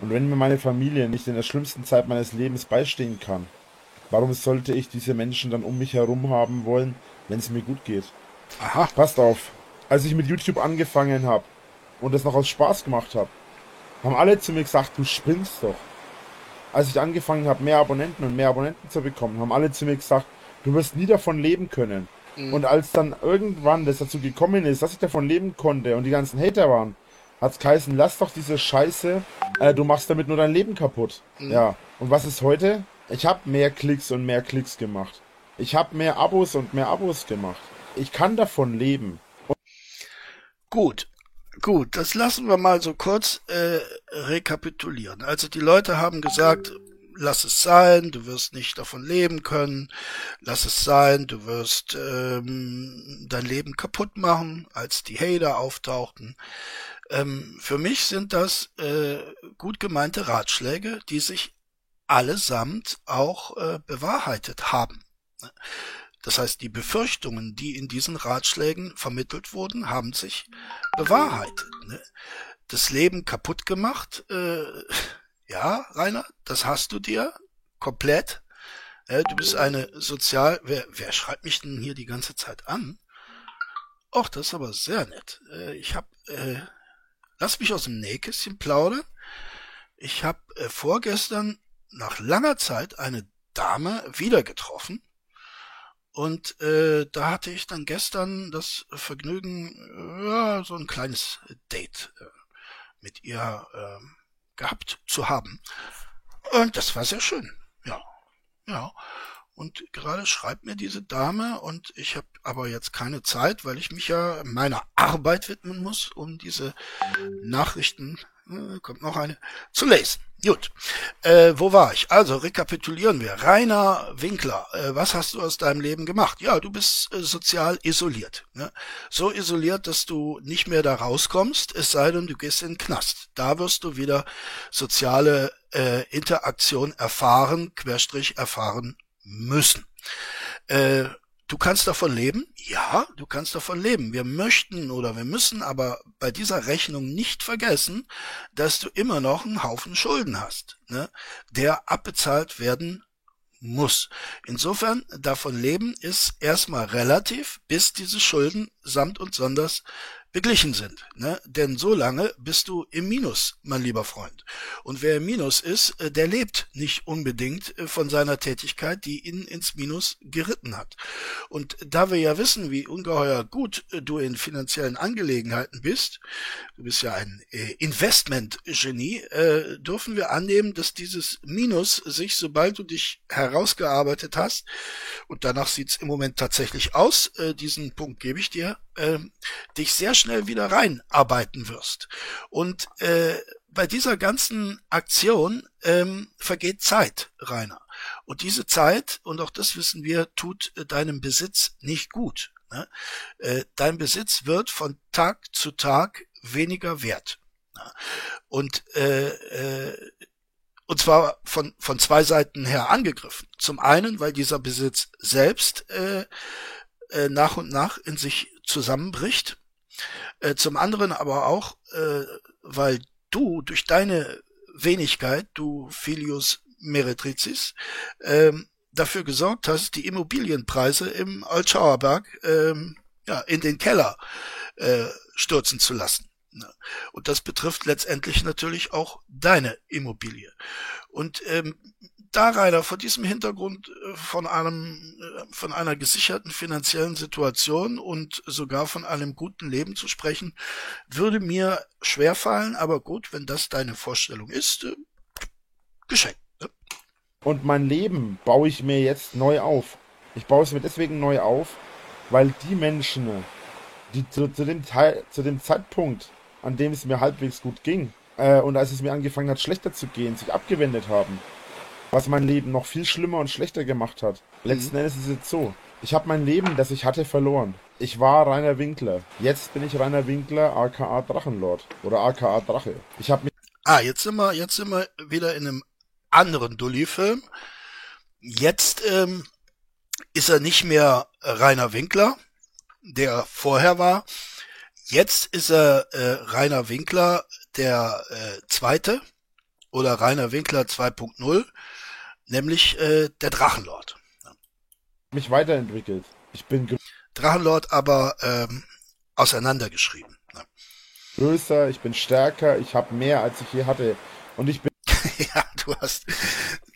Und wenn mir meine Familie nicht in der schlimmsten Zeit meines Lebens beistehen kann, warum sollte ich diese Menschen dann um mich herum haben wollen, wenn es mir gut geht? Aha. Passt auf, als ich mit YouTube angefangen habe und das noch aus Spaß gemacht habe, haben alle zu mir gesagt, du spinnst doch. Als ich angefangen habe, mehr Abonnenten und mehr Abonnenten zu bekommen, haben alle zu mir gesagt, du wirst nie davon leben können. Mhm. Und als dann irgendwann das dazu gekommen ist, dass ich davon leben konnte und die ganzen Hater waren, hat's geheißen, lass doch diese Scheiße, äh, du machst damit nur dein Leben kaputt. Ja. Und was ist heute? Ich habe mehr Klicks und mehr Klicks gemacht. Ich habe mehr Abos und mehr Abos gemacht. Ich kann davon leben. Gut, gut, das lassen wir mal so kurz äh, rekapitulieren. Also die Leute haben gesagt, lass es sein, du wirst nicht davon leben können, lass es sein, du wirst ähm, dein Leben kaputt machen, als die Hater auftauchten. Ähm, für mich sind das äh, gut gemeinte Ratschläge, die sich allesamt auch äh, bewahrheitet haben. Das heißt, die Befürchtungen, die in diesen Ratschlägen vermittelt wurden, haben sich bewahrheitet. Ne? Das Leben kaputt gemacht, äh, ja, Rainer, das hast du dir komplett. Äh, du bist eine sozial. Wer, wer schreibt mich denn hier die ganze Zeit an? Och, das ist aber sehr nett. Äh, ich hab, äh, lass mich aus dem Nähkästchen plaudern. Ich hab äh, vorgestern nach langer Zeit eine Dame wieder getroffen. Und äh, da hatte ich dann gestern das Vergnügen, ja, so ein kleines Date äh, mit ihr äh, gehabt zu haben. Und das war sehr schön. Ja, ja. Und gerade schreibt mir diese Dame und ich habe aber jetzt keine Zeit, weil ich mich ja meiner Arbeit widmen muss, um diese Nachrichten, kommt noch eine, zu lesen. Gut, äh, wo war ich? Also rekapitulieren wir. Rainer Winkler, äh, was hast du aus deinem Leben gemacht? Ja, du bist äh, sozial isoliert. Ne? So isoliert, dass du nicht mehr da rauskommst, es sei denn, du gehst in den Knast. Da wirst du wieder soziale äh, Interaktion erfahren, Querstrich erfahren müssen. Äh, du kannst davon leben? Ja, du kannst davon leben. Wir möchten oder wir müssen aber bei dieser Rechnung nicht vergessen, dass du immer noch einen Haufen Schulden hast, ne, der abbezahlt werden muss. Insofern davon leben ist erstmal relativ, bis diese Schulden samt und sonders beglichen sind. Ne? Denn so lange bist du im Minus, mein lieber Freund. Und wer im Minus ist, äh, der lebt nicht unbedingt äh, von seiner Tätigkeit, die ihn ins Minus geritten hat. Und da wir ja wissen, wie ungeheuer gut äh, du in finanziellen Angelegenheiten bist, du bist ja ein Investment-Genie, dürfen wir annehmen, dass dieses Minus sich, sobald du dich herausgearbeitet hast, und danach sieht's im Moment tatsächlich aus, diesen Punkt gebe ich dir, dich sehr schnell wieder reinarbeiten wirst. Und äh, bei dieser ganzen Aktion ähm, vergeht Zeit, Rainer. Und diese Zeit, und auch das wissen wir, tut äh, deinem Besitz nicht gut. Ne? Äh, dein Besitz wird von Tag zu Tag weniger wert. Ne? Und äh, äh, und zwar von, von zwei Seiten her angegriffen. Zum einen, weil dieser Besitz selbst äh, äh, nach und nach in sich zusammenbricht äh, zum anderen aber auch, äh, weil du durch deine Wenigkeit, du Filius Meretricis, ähm, dafür gesorgt hast, die Immobilienpreise im Altschauerberg ähm, ja, in den Keller äh, stürzen zu lassen. Und das betrifft letztendlich natürlich auch deine Immobilie. Und ähm, da, Rainer, vor diesem Hintergrund äh, von einem, äh, von einer gesicherten finanziellen Situation und sogar von einem guten Leben zu sprechen, würde mir schwerfallen, aber gut, wenn das deine Vorstellung ist, äh, geschenkt. Ne? Und mein Leben baue ich mir jetzt neu auf. Ich baue es mir deswegen neu auf, weil die Menschen, die zu, zu, dem, Teil, zu dem Zeitpunkt, an dem es mir halbwegs gut ging, äh, und als es mir angefangen hat, schlechter zu gehen, sich abgewendet haben was mein Leben noch viel schlimmer und schlechter gemacht hat. Letzten mhm. Endes ist es jetzt so. Ich habe mein Leben, das ich hatte, verloren. Ich war Rainer Winkler. Jetzt bin ich Rainer Winkler, aka Drachenlord. Oder aka Drache. Ich habe mich. Ah, jetzt sind wir, jetzt sind wir wieder in einem anderen Dully-Film. Jetzt ähm, ist er nicht mehr Rainer Winkler, der vorher war. Jetzt ist er äh, Rainer Winkler, der äh, zweite oder Rainer Winkler 2.0 nämlich äh, der Drachenlord. Mich weiterentwickelt. Ich bin Drachenlord aber ähm, auseinandergeschrieben. Ne? Größer, ich bin stärker, ich habe mehr als ich je hatte und ich bin ja, du hast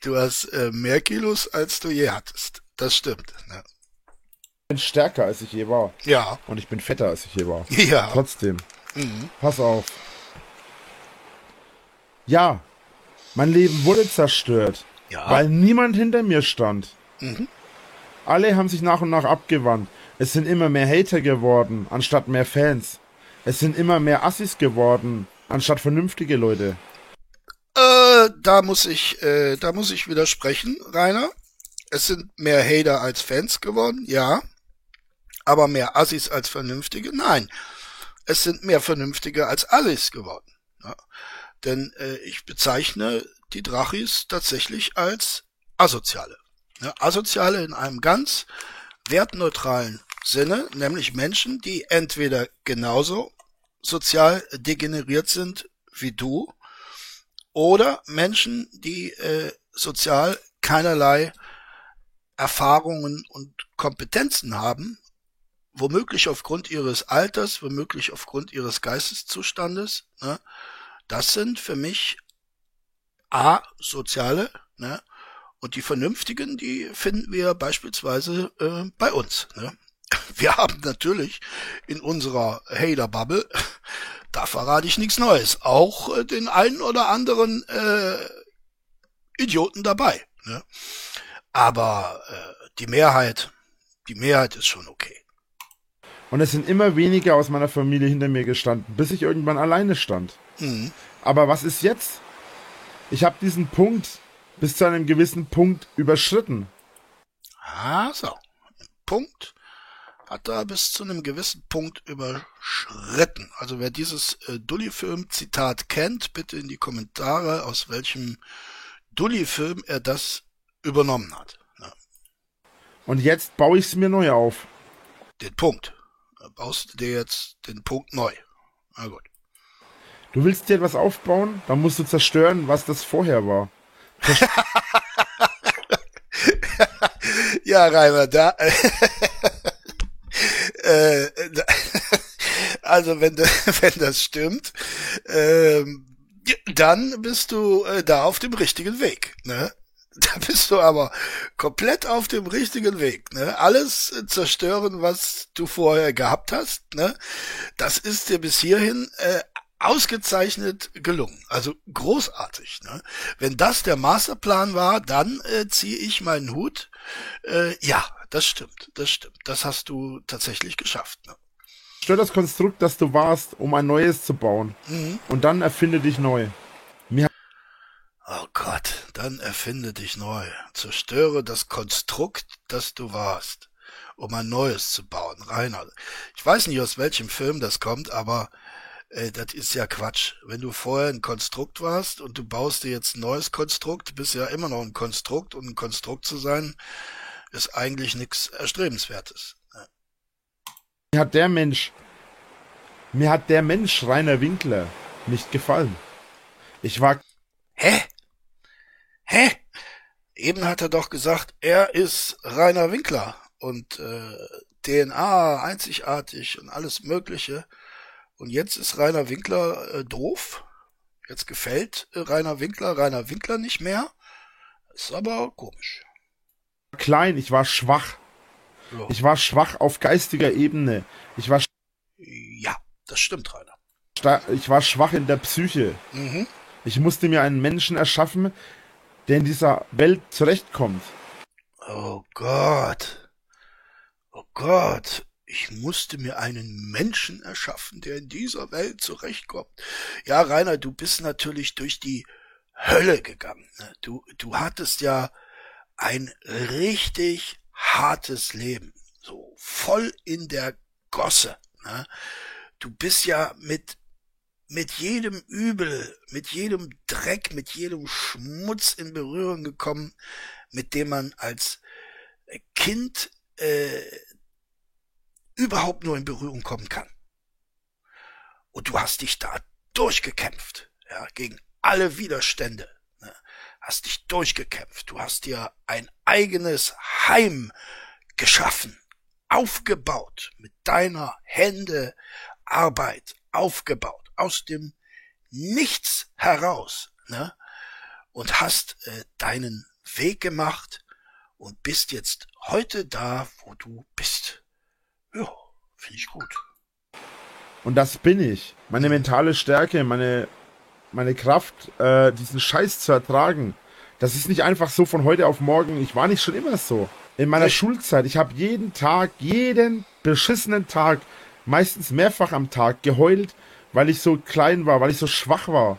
du hast äh, mehr Kilos als du je hattest. Das stimmt. Ne? Ich bin stärker als ich je war. Ja. Und ich bin fetter als ich je war. Ja. Trotzdem. Mhm. Pass auf. Ja, mein Leben wurde zerstört. Ja. Weil niemand hinter mir stand. Mhm. Alle haben sich nach und nach abgewandt. Es sind immer mehr Hater geworden, anstatt mehr Fans. Es sind immer mehr Assis geworden, anstatt vernünftige Leute. Äh, da muss ich, äh, da muss ich widersprechen, Rainer. Es sind mehr Hater als Fans geworden, ja. Aber mehr Assis als Vernünftige, nein. Es sind mehr Vernünftige als Assis geworden. Ja. Denn äh, ich bezeichne die Drachis tatsächlich als Asoziale. Ja, Asoziale in einem ganz wertneutralen Sinne, nämlich Menschen, die entweder genauso sozial degeneriert sind wie du oder Menschen, die äh, sozial keinerlei Erfahrungen und Kompetenzen haben, womöglich aufgrund ihres Alters, womöglich aufgrund ihres Geisteszustandes, ne, das sind für mich A, soziale, ne, und die vernünftigen, die finden wir beispielsweise äh, bei uns. Ne? Wir haben natürlich in unserer Hater-Bubble, da verrate ich nichts Neues, auch äh, den einen oder anderen äh, Idioten dabei. Ne? Aber äh, die Mehrheit, die Mehrheit ist schon okay. Und es sind immer weniger aus meiner Familie hinter mir gestanden, bis ich irgendwann alleine stand. Mhm. Aber was ist jetzt? Ich habe diesen Punkt bis zu einem gewissen Punkt überschritten. Ah, so. Punkt hat er bis zu einem gewissen Punkt überschritten. Also wer dieses äh, Dully-Film-Zitat kennt, bitte in die Kommentare, aus welchem Dully-Film er das übernommen hat. Ja. Und jetzt baue ich es mir neu auf. Den Punkt. Da baust du dir jetzt den Punkt neu. Na gut. Du willst dir etwas aufbauen, dann musst du zerstören, was das vorher war. ja, Rainer, da. äh, also wenn, wenn das stimmt, ähm, dann bist du äh, da auf dem richtigen Weg. Ne? Da bist du aber komplett auf dem richtigen Weg. Ne? Alles zerstören, was du vorher gehabt hast. Ne? Das ist dir bis hierhin äh, ausgezeichnet gelungen. Also großartig. Ne? Wenn das der Masterplan war, dann äh, ziehe ich meinen Hut. Äh, ja, das stimmt, das stimmt. Das hast du tatsächlich geschafft. Ne? Stör das Konstrukt, das du warst, um ein neues zu bauen. Mhm. Und dann erfinde dich neu. Mir oh Gott, dann erfinde dich neu. Zerstöre das Konstrukt, das du warst, um ein neues zu bauen. Rainer, ich weiß nicht, aus welchem Film das kommt, aber äh, das ist ja Quatsch. Wenn du vorher ein Konstrukt warst und du baust dir jetzt ein neues Konstrukt, bist ja immer noch ein Konstrukt und ein Konstrukt zu sein, ist eigentlich nichts Erstrebenswertes. Mir hat der Mensch, mir hat der Mensch Rainer Winkler nicht gefallen. Ich war. Hä? Hä? Eben hat er doch gesagt, er ist Rainer Winkler und äh, DNA einzigartig und alles Mögliche. Und jetzt ist Rainer Winkler äh, doof. Jetzt gefällt äh, Rainer Winkler Rainer Winkler nicht mehr. Ist aber komisch. Klein, ich war schwach. Ja. Ich war schwach auf geistiger Ebene. Ich war. Ja, das stimmt, Rainer. Ich war schwach in der Psyche. Mhm. Ich musste mir einen Menschen erschaffen, der in dieser Welt zurechtkommt. Oh Gott. Oh Gott. Ich musste mir einen Menschen erschaffen, der in dieser Welt zurechtkommt. Ja, Rainer, du bist natürlich durch die Hölle gegangen. Ne? Du, du hattest ja ein richtig hartes Leben, so voll in der Gosse. Ne? Du bist ja mit mit jedem Übel, mit jedem Dreck, mit jedem Schmutz in Berührung gekommen, mit dem man als Kind äh, überhaupt nur in Berührung kommen kann. Und du hast dich da durchgekämpft, ja, gegen alle Widerstände hast dich durchgekämpft, du hast dir ein eigenes Heim geschaffen, aufgebaut, mit deiner Hände Arbeit aufgebaut, aus dem Nichts heraus, ne? Und hast äh, deinen Weg gemacht und bist jetzt heute da, wo du bist. Ja, finde ich gut. Und das bin ich. Meine mentale Stärke, meine meine Kraft, äh, diesen Scheiß zu ertragen. Das ist nicht einfach so von heute auf morgen. Ich war nicht schon immer so. In meiner ich Schulzeit, ich habe jeden Tag, jeden beschissenen Tag, meistens mehrfach am Tag geheult, weil ich so klein war, weil ich so schwach war.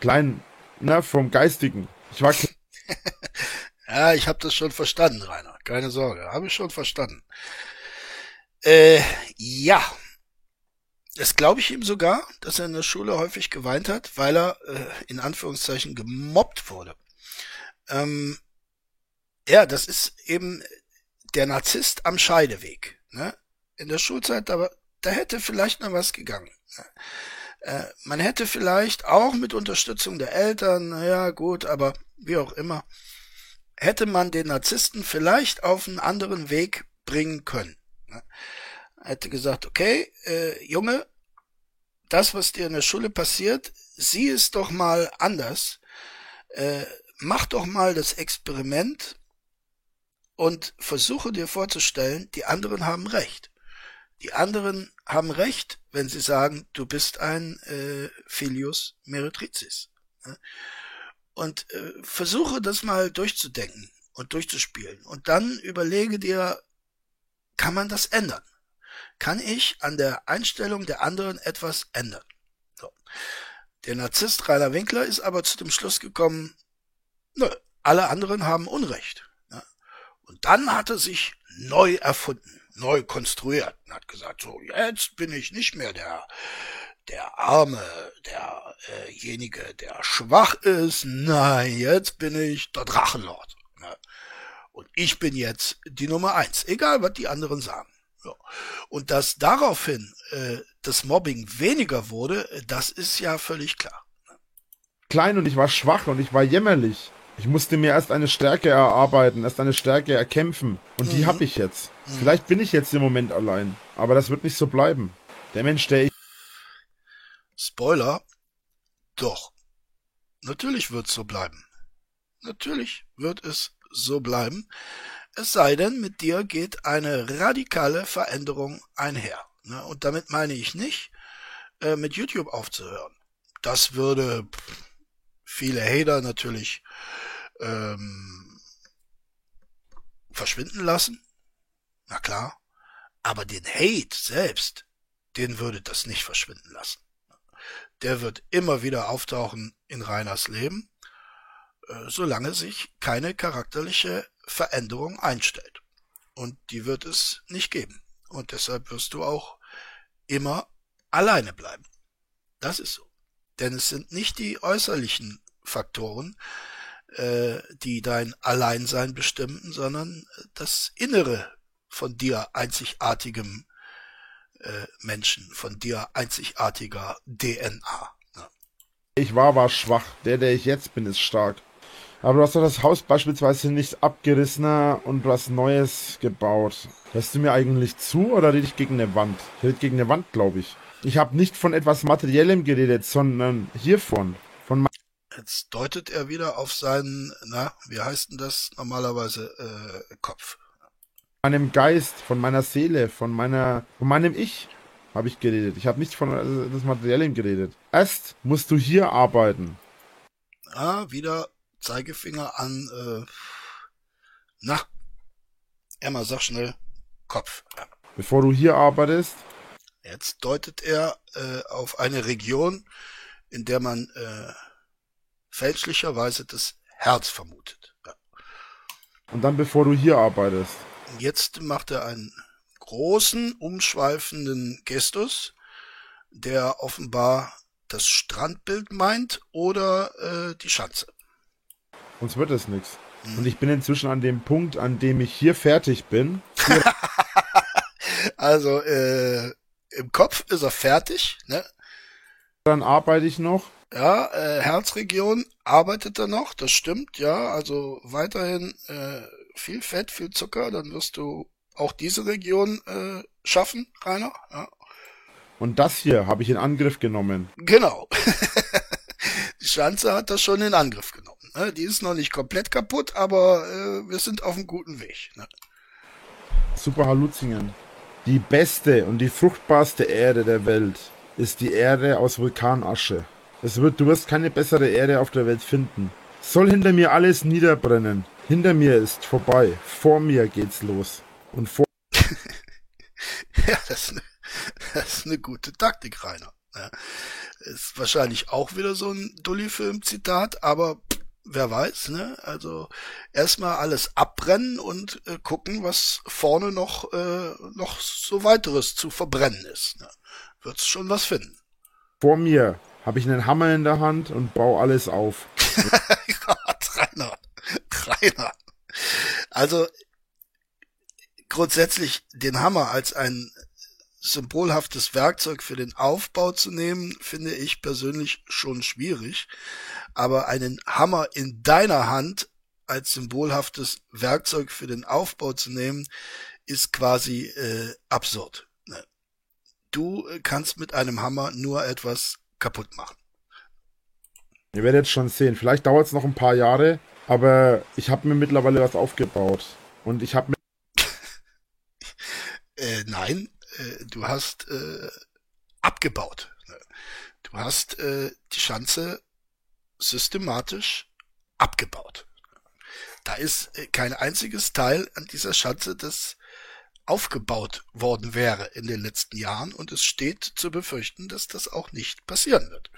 Klein, ne, vom Geistigen. Ich war. ja, ich habe das schon verstanden, Rainer. Keine Sorge, habe ich schon verstanden. Äh, ja, das glaube ich ihm sogar, dass er in der Schule häufig geweint hat, weil er äh, in Anführungszeichen gemobbt wurde. Ähm, ja, das ist eben der Narzisst am Scheideweg. Ne? In der Schulzeit, da, da hätte vielleicht noch was gegangen. Ne? Äh, man hätte vielleicht auch mit Unterstützung der Eltern, naja gut, aber wie auch immer, hätte man den Narzissten vielleicht auf einen anderen Weg bringen können. Er hätte gesagt, okay, äh, Junge, das, was dir in der Schule passiert, sieh es doch mal anders. Äh, mach doch mal das Experiment und versuche dir vorzustellen, die anderen haben recht. Die anderen haben recht, wenn sie sagen, du bist ein äh, Filius Meretricis. Und äh, versuche das mal durchzudenken und durchzuspielen. Und dann überlege dir, kann man das ändern? Kann ich an der Einstellung der anderen etwas ändern? So. Der Narzisst Rainer Winkler ist aber zu dem Schluss gekommen, nö, alle anderen haben Unrecht. Ja. Und dann hat er sich neu erfunden, neu konstruiert und hat gesagt, so, jetzt bin ich nicht mehr der, der Arme, derjenige, der schwach ist. Nein, jetzt bin ich der Drachenlord. Ja. Und ich bin jetzt die Nummer eins, egal was die anderen sagen. Ja. Und dass daraufhin äh, das Mobbing weniger wurde, das ist ja völlig klar. Klein und ich war schwach und ich war jämmerlich. Ich musste mir erst eine Stärke erarbeiten, erst eine Stärke erkämpfen. Und die mhm. habe ich jetzt. Mhm. Vielleicht bin ich jetzt im Moment allein, aber das wird nicht so bleiben. Der Mensch, der ich. Spoiler. Doch. Natürlich wird es so bleiben. Natürlich wird es so bleiben. Es sei denn, mit dir geht eine radikale Veränderung einher. Ne? Und damit meine ich nicht, äh, mit YouTube aufzuhören. Das würde viele Hater natürlich ähm, verschwinden lassen. Na klar. Aber den Hate selbst, den würde das nicht verschwinden lassen. Der wird immer wieder auftauchen in Reiners Leben, solange sich keine charakterliche Veränderung einstellt. Und die wird es nicht geben. Und deshalb wirst du auch immer alleine bleiben. Das ist so. Denn es sind nicht die äußerlichen Faktoren, äh, die dein Alleinsein bestimmen, sondern das Innere von dir einzigartigem äh, Menschen, von dir einzigartiger DNA. Ich war war schwach. Der, der ich jetzt bin, ist stark. Aber du hast doch das Haus beispielsweise nicht abgerissener und was Neues gebaut. Hörst du mir eigentlich zu oder rede ich gegen eine Wand? Ich rede gegen eine Wand, glaube ich. Ich habe nicht von etwas Materiellem geredet, sondern hiervon. Von Jetzt deutet er wieder auf seinen, na, wie heißt denn das normalerweise, äh, Kopf. Meinem Geist, von meiner Seele, von meiner, von meinem Ich habe ich geredet. Ich habe nicht von äh, das Materiellem geredet. Erst musst du hier arbeiten. Ah, wieder Zeigefinger an, äh, na, Emma, sag schnell, Kopf. Bevor du hier arbeitest? Jetzt deutet er äh, auf eine Region, in der man äh, fälschlicherweise das Herz vermutet. Ja. Und dann bevor du hier arbeitest? Jetzt macht er einen großen, umschweifenden Gestus, der offenbar das Strandbild meint oder äh, die Schanze. Sonst wird es nichts. Hm. Und ich bin inzwischen an dem Punkt, an dem ich hier fertig bin. also äh, im Kopf ist er fertig, ne? Dann arbeite ich noch. Ja, äh, Herzregion arbeitet er noch, das stimmt, ja. Also weiterhin äh, viel Fett, viel Zucker, dann wirst du auch diese Region äh, schaffen, Rainer. Ja. Und das hier habe ich in Angriff genommen. Genau. Die Schanze hat das schon in Angriff genommen. Ne? Die ist noch nicht komplett kaputt, aber äh, wir sind auf einem guten Weg. Ne? Super Haluzingen. Die beste und die fruchtbarste Erde der Welt ist die Erde aus Vulkanasche. Es wird, du wirst keine bessere Erde auf der Welt finden. Soll hinter mir alles niederbrennen. Hinter mir ist vorbei. Vor mir geht's los. Und vor. ja, das ist, eine, das ist eine gute Taktik, Rainer. Ja. Ist wahrscheinlich auch wieder so ein Dully-Film-Zitat, aber wer weiß, ne? Also erstmal alles abbrennen und äh, gucken, was vorne noch äh, noch so weiteres zu verbrennen ist. Ne? Wird's schon was finden. Vor mir habe ich einen Hammer in der Hand und baue alles auf. Gott, Rainer, Rainer. Also grundsätzlich den Hammer als ein symbolhaftes Werkzeug für den Aufbau zu nehmen, finde ich persönlich schon schwierig. Aber einen Hammer in deiner Hand als symbolhaftes Werkzeug für den Aufbau zu nehmen, ist quasi äh, absurd. Ne? Du äh, kannst mit einem Hammer nur etwas kaputt machen. Ihr werdet schon sehen. Vielleicht dauert es noch ein paar Jahre, aber ich habe mir mittlerweile was aufgebaut. Und ich habe mir. äh, nein, äh, du hast äh, abgebaut. Du hast äh, die Schanze systematisch abgebaut. Da ist äh, kein einziges Teil an dieser Schanze, das aufgebaut worden wäre in den letzten Jahren und es steht zu befürchten, dass das auch nicht passieren wird.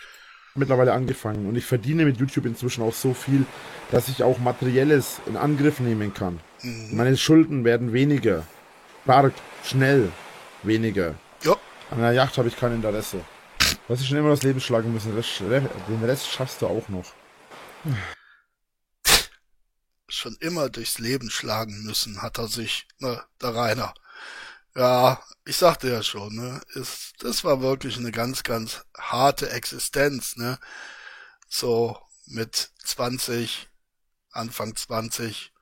Mittlerweile angefangen und ich verdiene mit YouTube inzwischen auch so viel, dass ich auch materielles in Angriff nehmen kann. Mhm. Meine Schulden werden weniger. Stark, schnell, weniger. Ja. An einer Yacht habe ich kein Interesse. Du hast dich schon immer das Leben schlagen müssen. Den Rest schaffst du auch noch. Schon immer durchs Leben schlagen müssen, hat er sich, ne, der Rainer. Ja, ich sagte ja schon, ne, ist, das war wirklich eine ganz, ganz harte Existenz, ne. So mit 20, Anfang 20,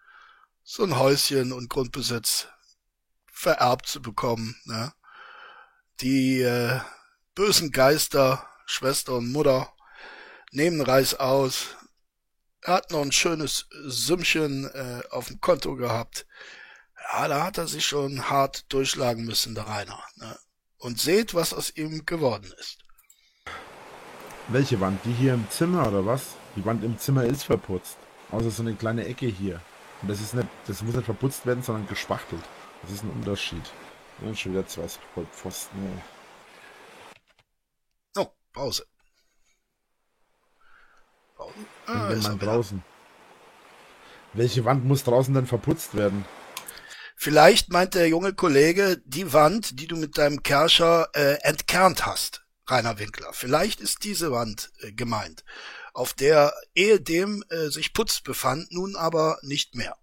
so ein Häuschen und Grundbesitz vererbt zu bekommen, ne. Die äh, bösen Geister, Schwester und Mutter, nehmen Reis aus. Er hat noch ein schönes Sümmchen äh, auf dem Konto gehabt. Ja, da hat er sich schon hart durchschlagen müssen, der Rainer. Ne? Und seht, was aus ihm geworden ist. Welche Wand? Die hier im Zimmer oder was? Die Wand im Zimmer ist verputzt. Außer so eine kleine Ecke hier. Und das ist nicht, das muss nicht verputzt werden, sondern gespachtelt. Das ist ein Unterschied. Und schon wieder zwei Pfosten. Oh, Pause. Pause. Ah, wenn man draußen. Welche Wand muss draußen denn verputzt werden? Vielleicht meint der junge Kollege die Wand, die du mit deinem Kerscher äh, entkernt hast, Rainer Winkler. Vielleicht ist diese Wand äh, gemeint, auf der ehedem äh, sich Putz befand, nun aber nicht mehr.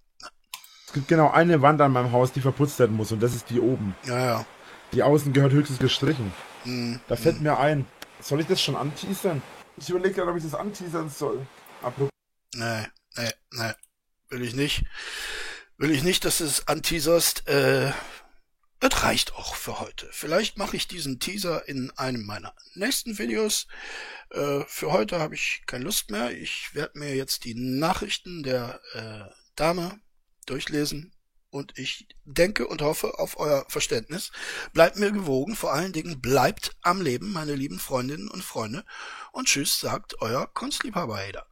Es gibt genau eine Wand an meinem Haus, die verputzt werden muss und das ist die oben. Ja, ja. Die außen gehört höchstens gestrichen. Mhm. Da fällt mhm. mir ein, soll ich das schon anteasern? Ich überlege gerade, ob ich das anteasern soll. Apropos. Nee, nee, nee. Will ich nicht will ich nicht, dass du es anteaserst. Äh, es reicht auch für heute. Vielleicht mache ich diesen Teaser in einem meiner nächsten Videos. Äh, für heute habe ich keine Lust mehr. Ich werde mir jetzt die Nachrichten der äh, Dame durchlesen und ich denke und hoffe auf euer Verständnis. Bleibt mir gewogen, vor allen Dingen bleibt am Leben, meine lieben Freundinnen und Freunde. Und tschüss, sagt euer Kunstliebhaber Hader.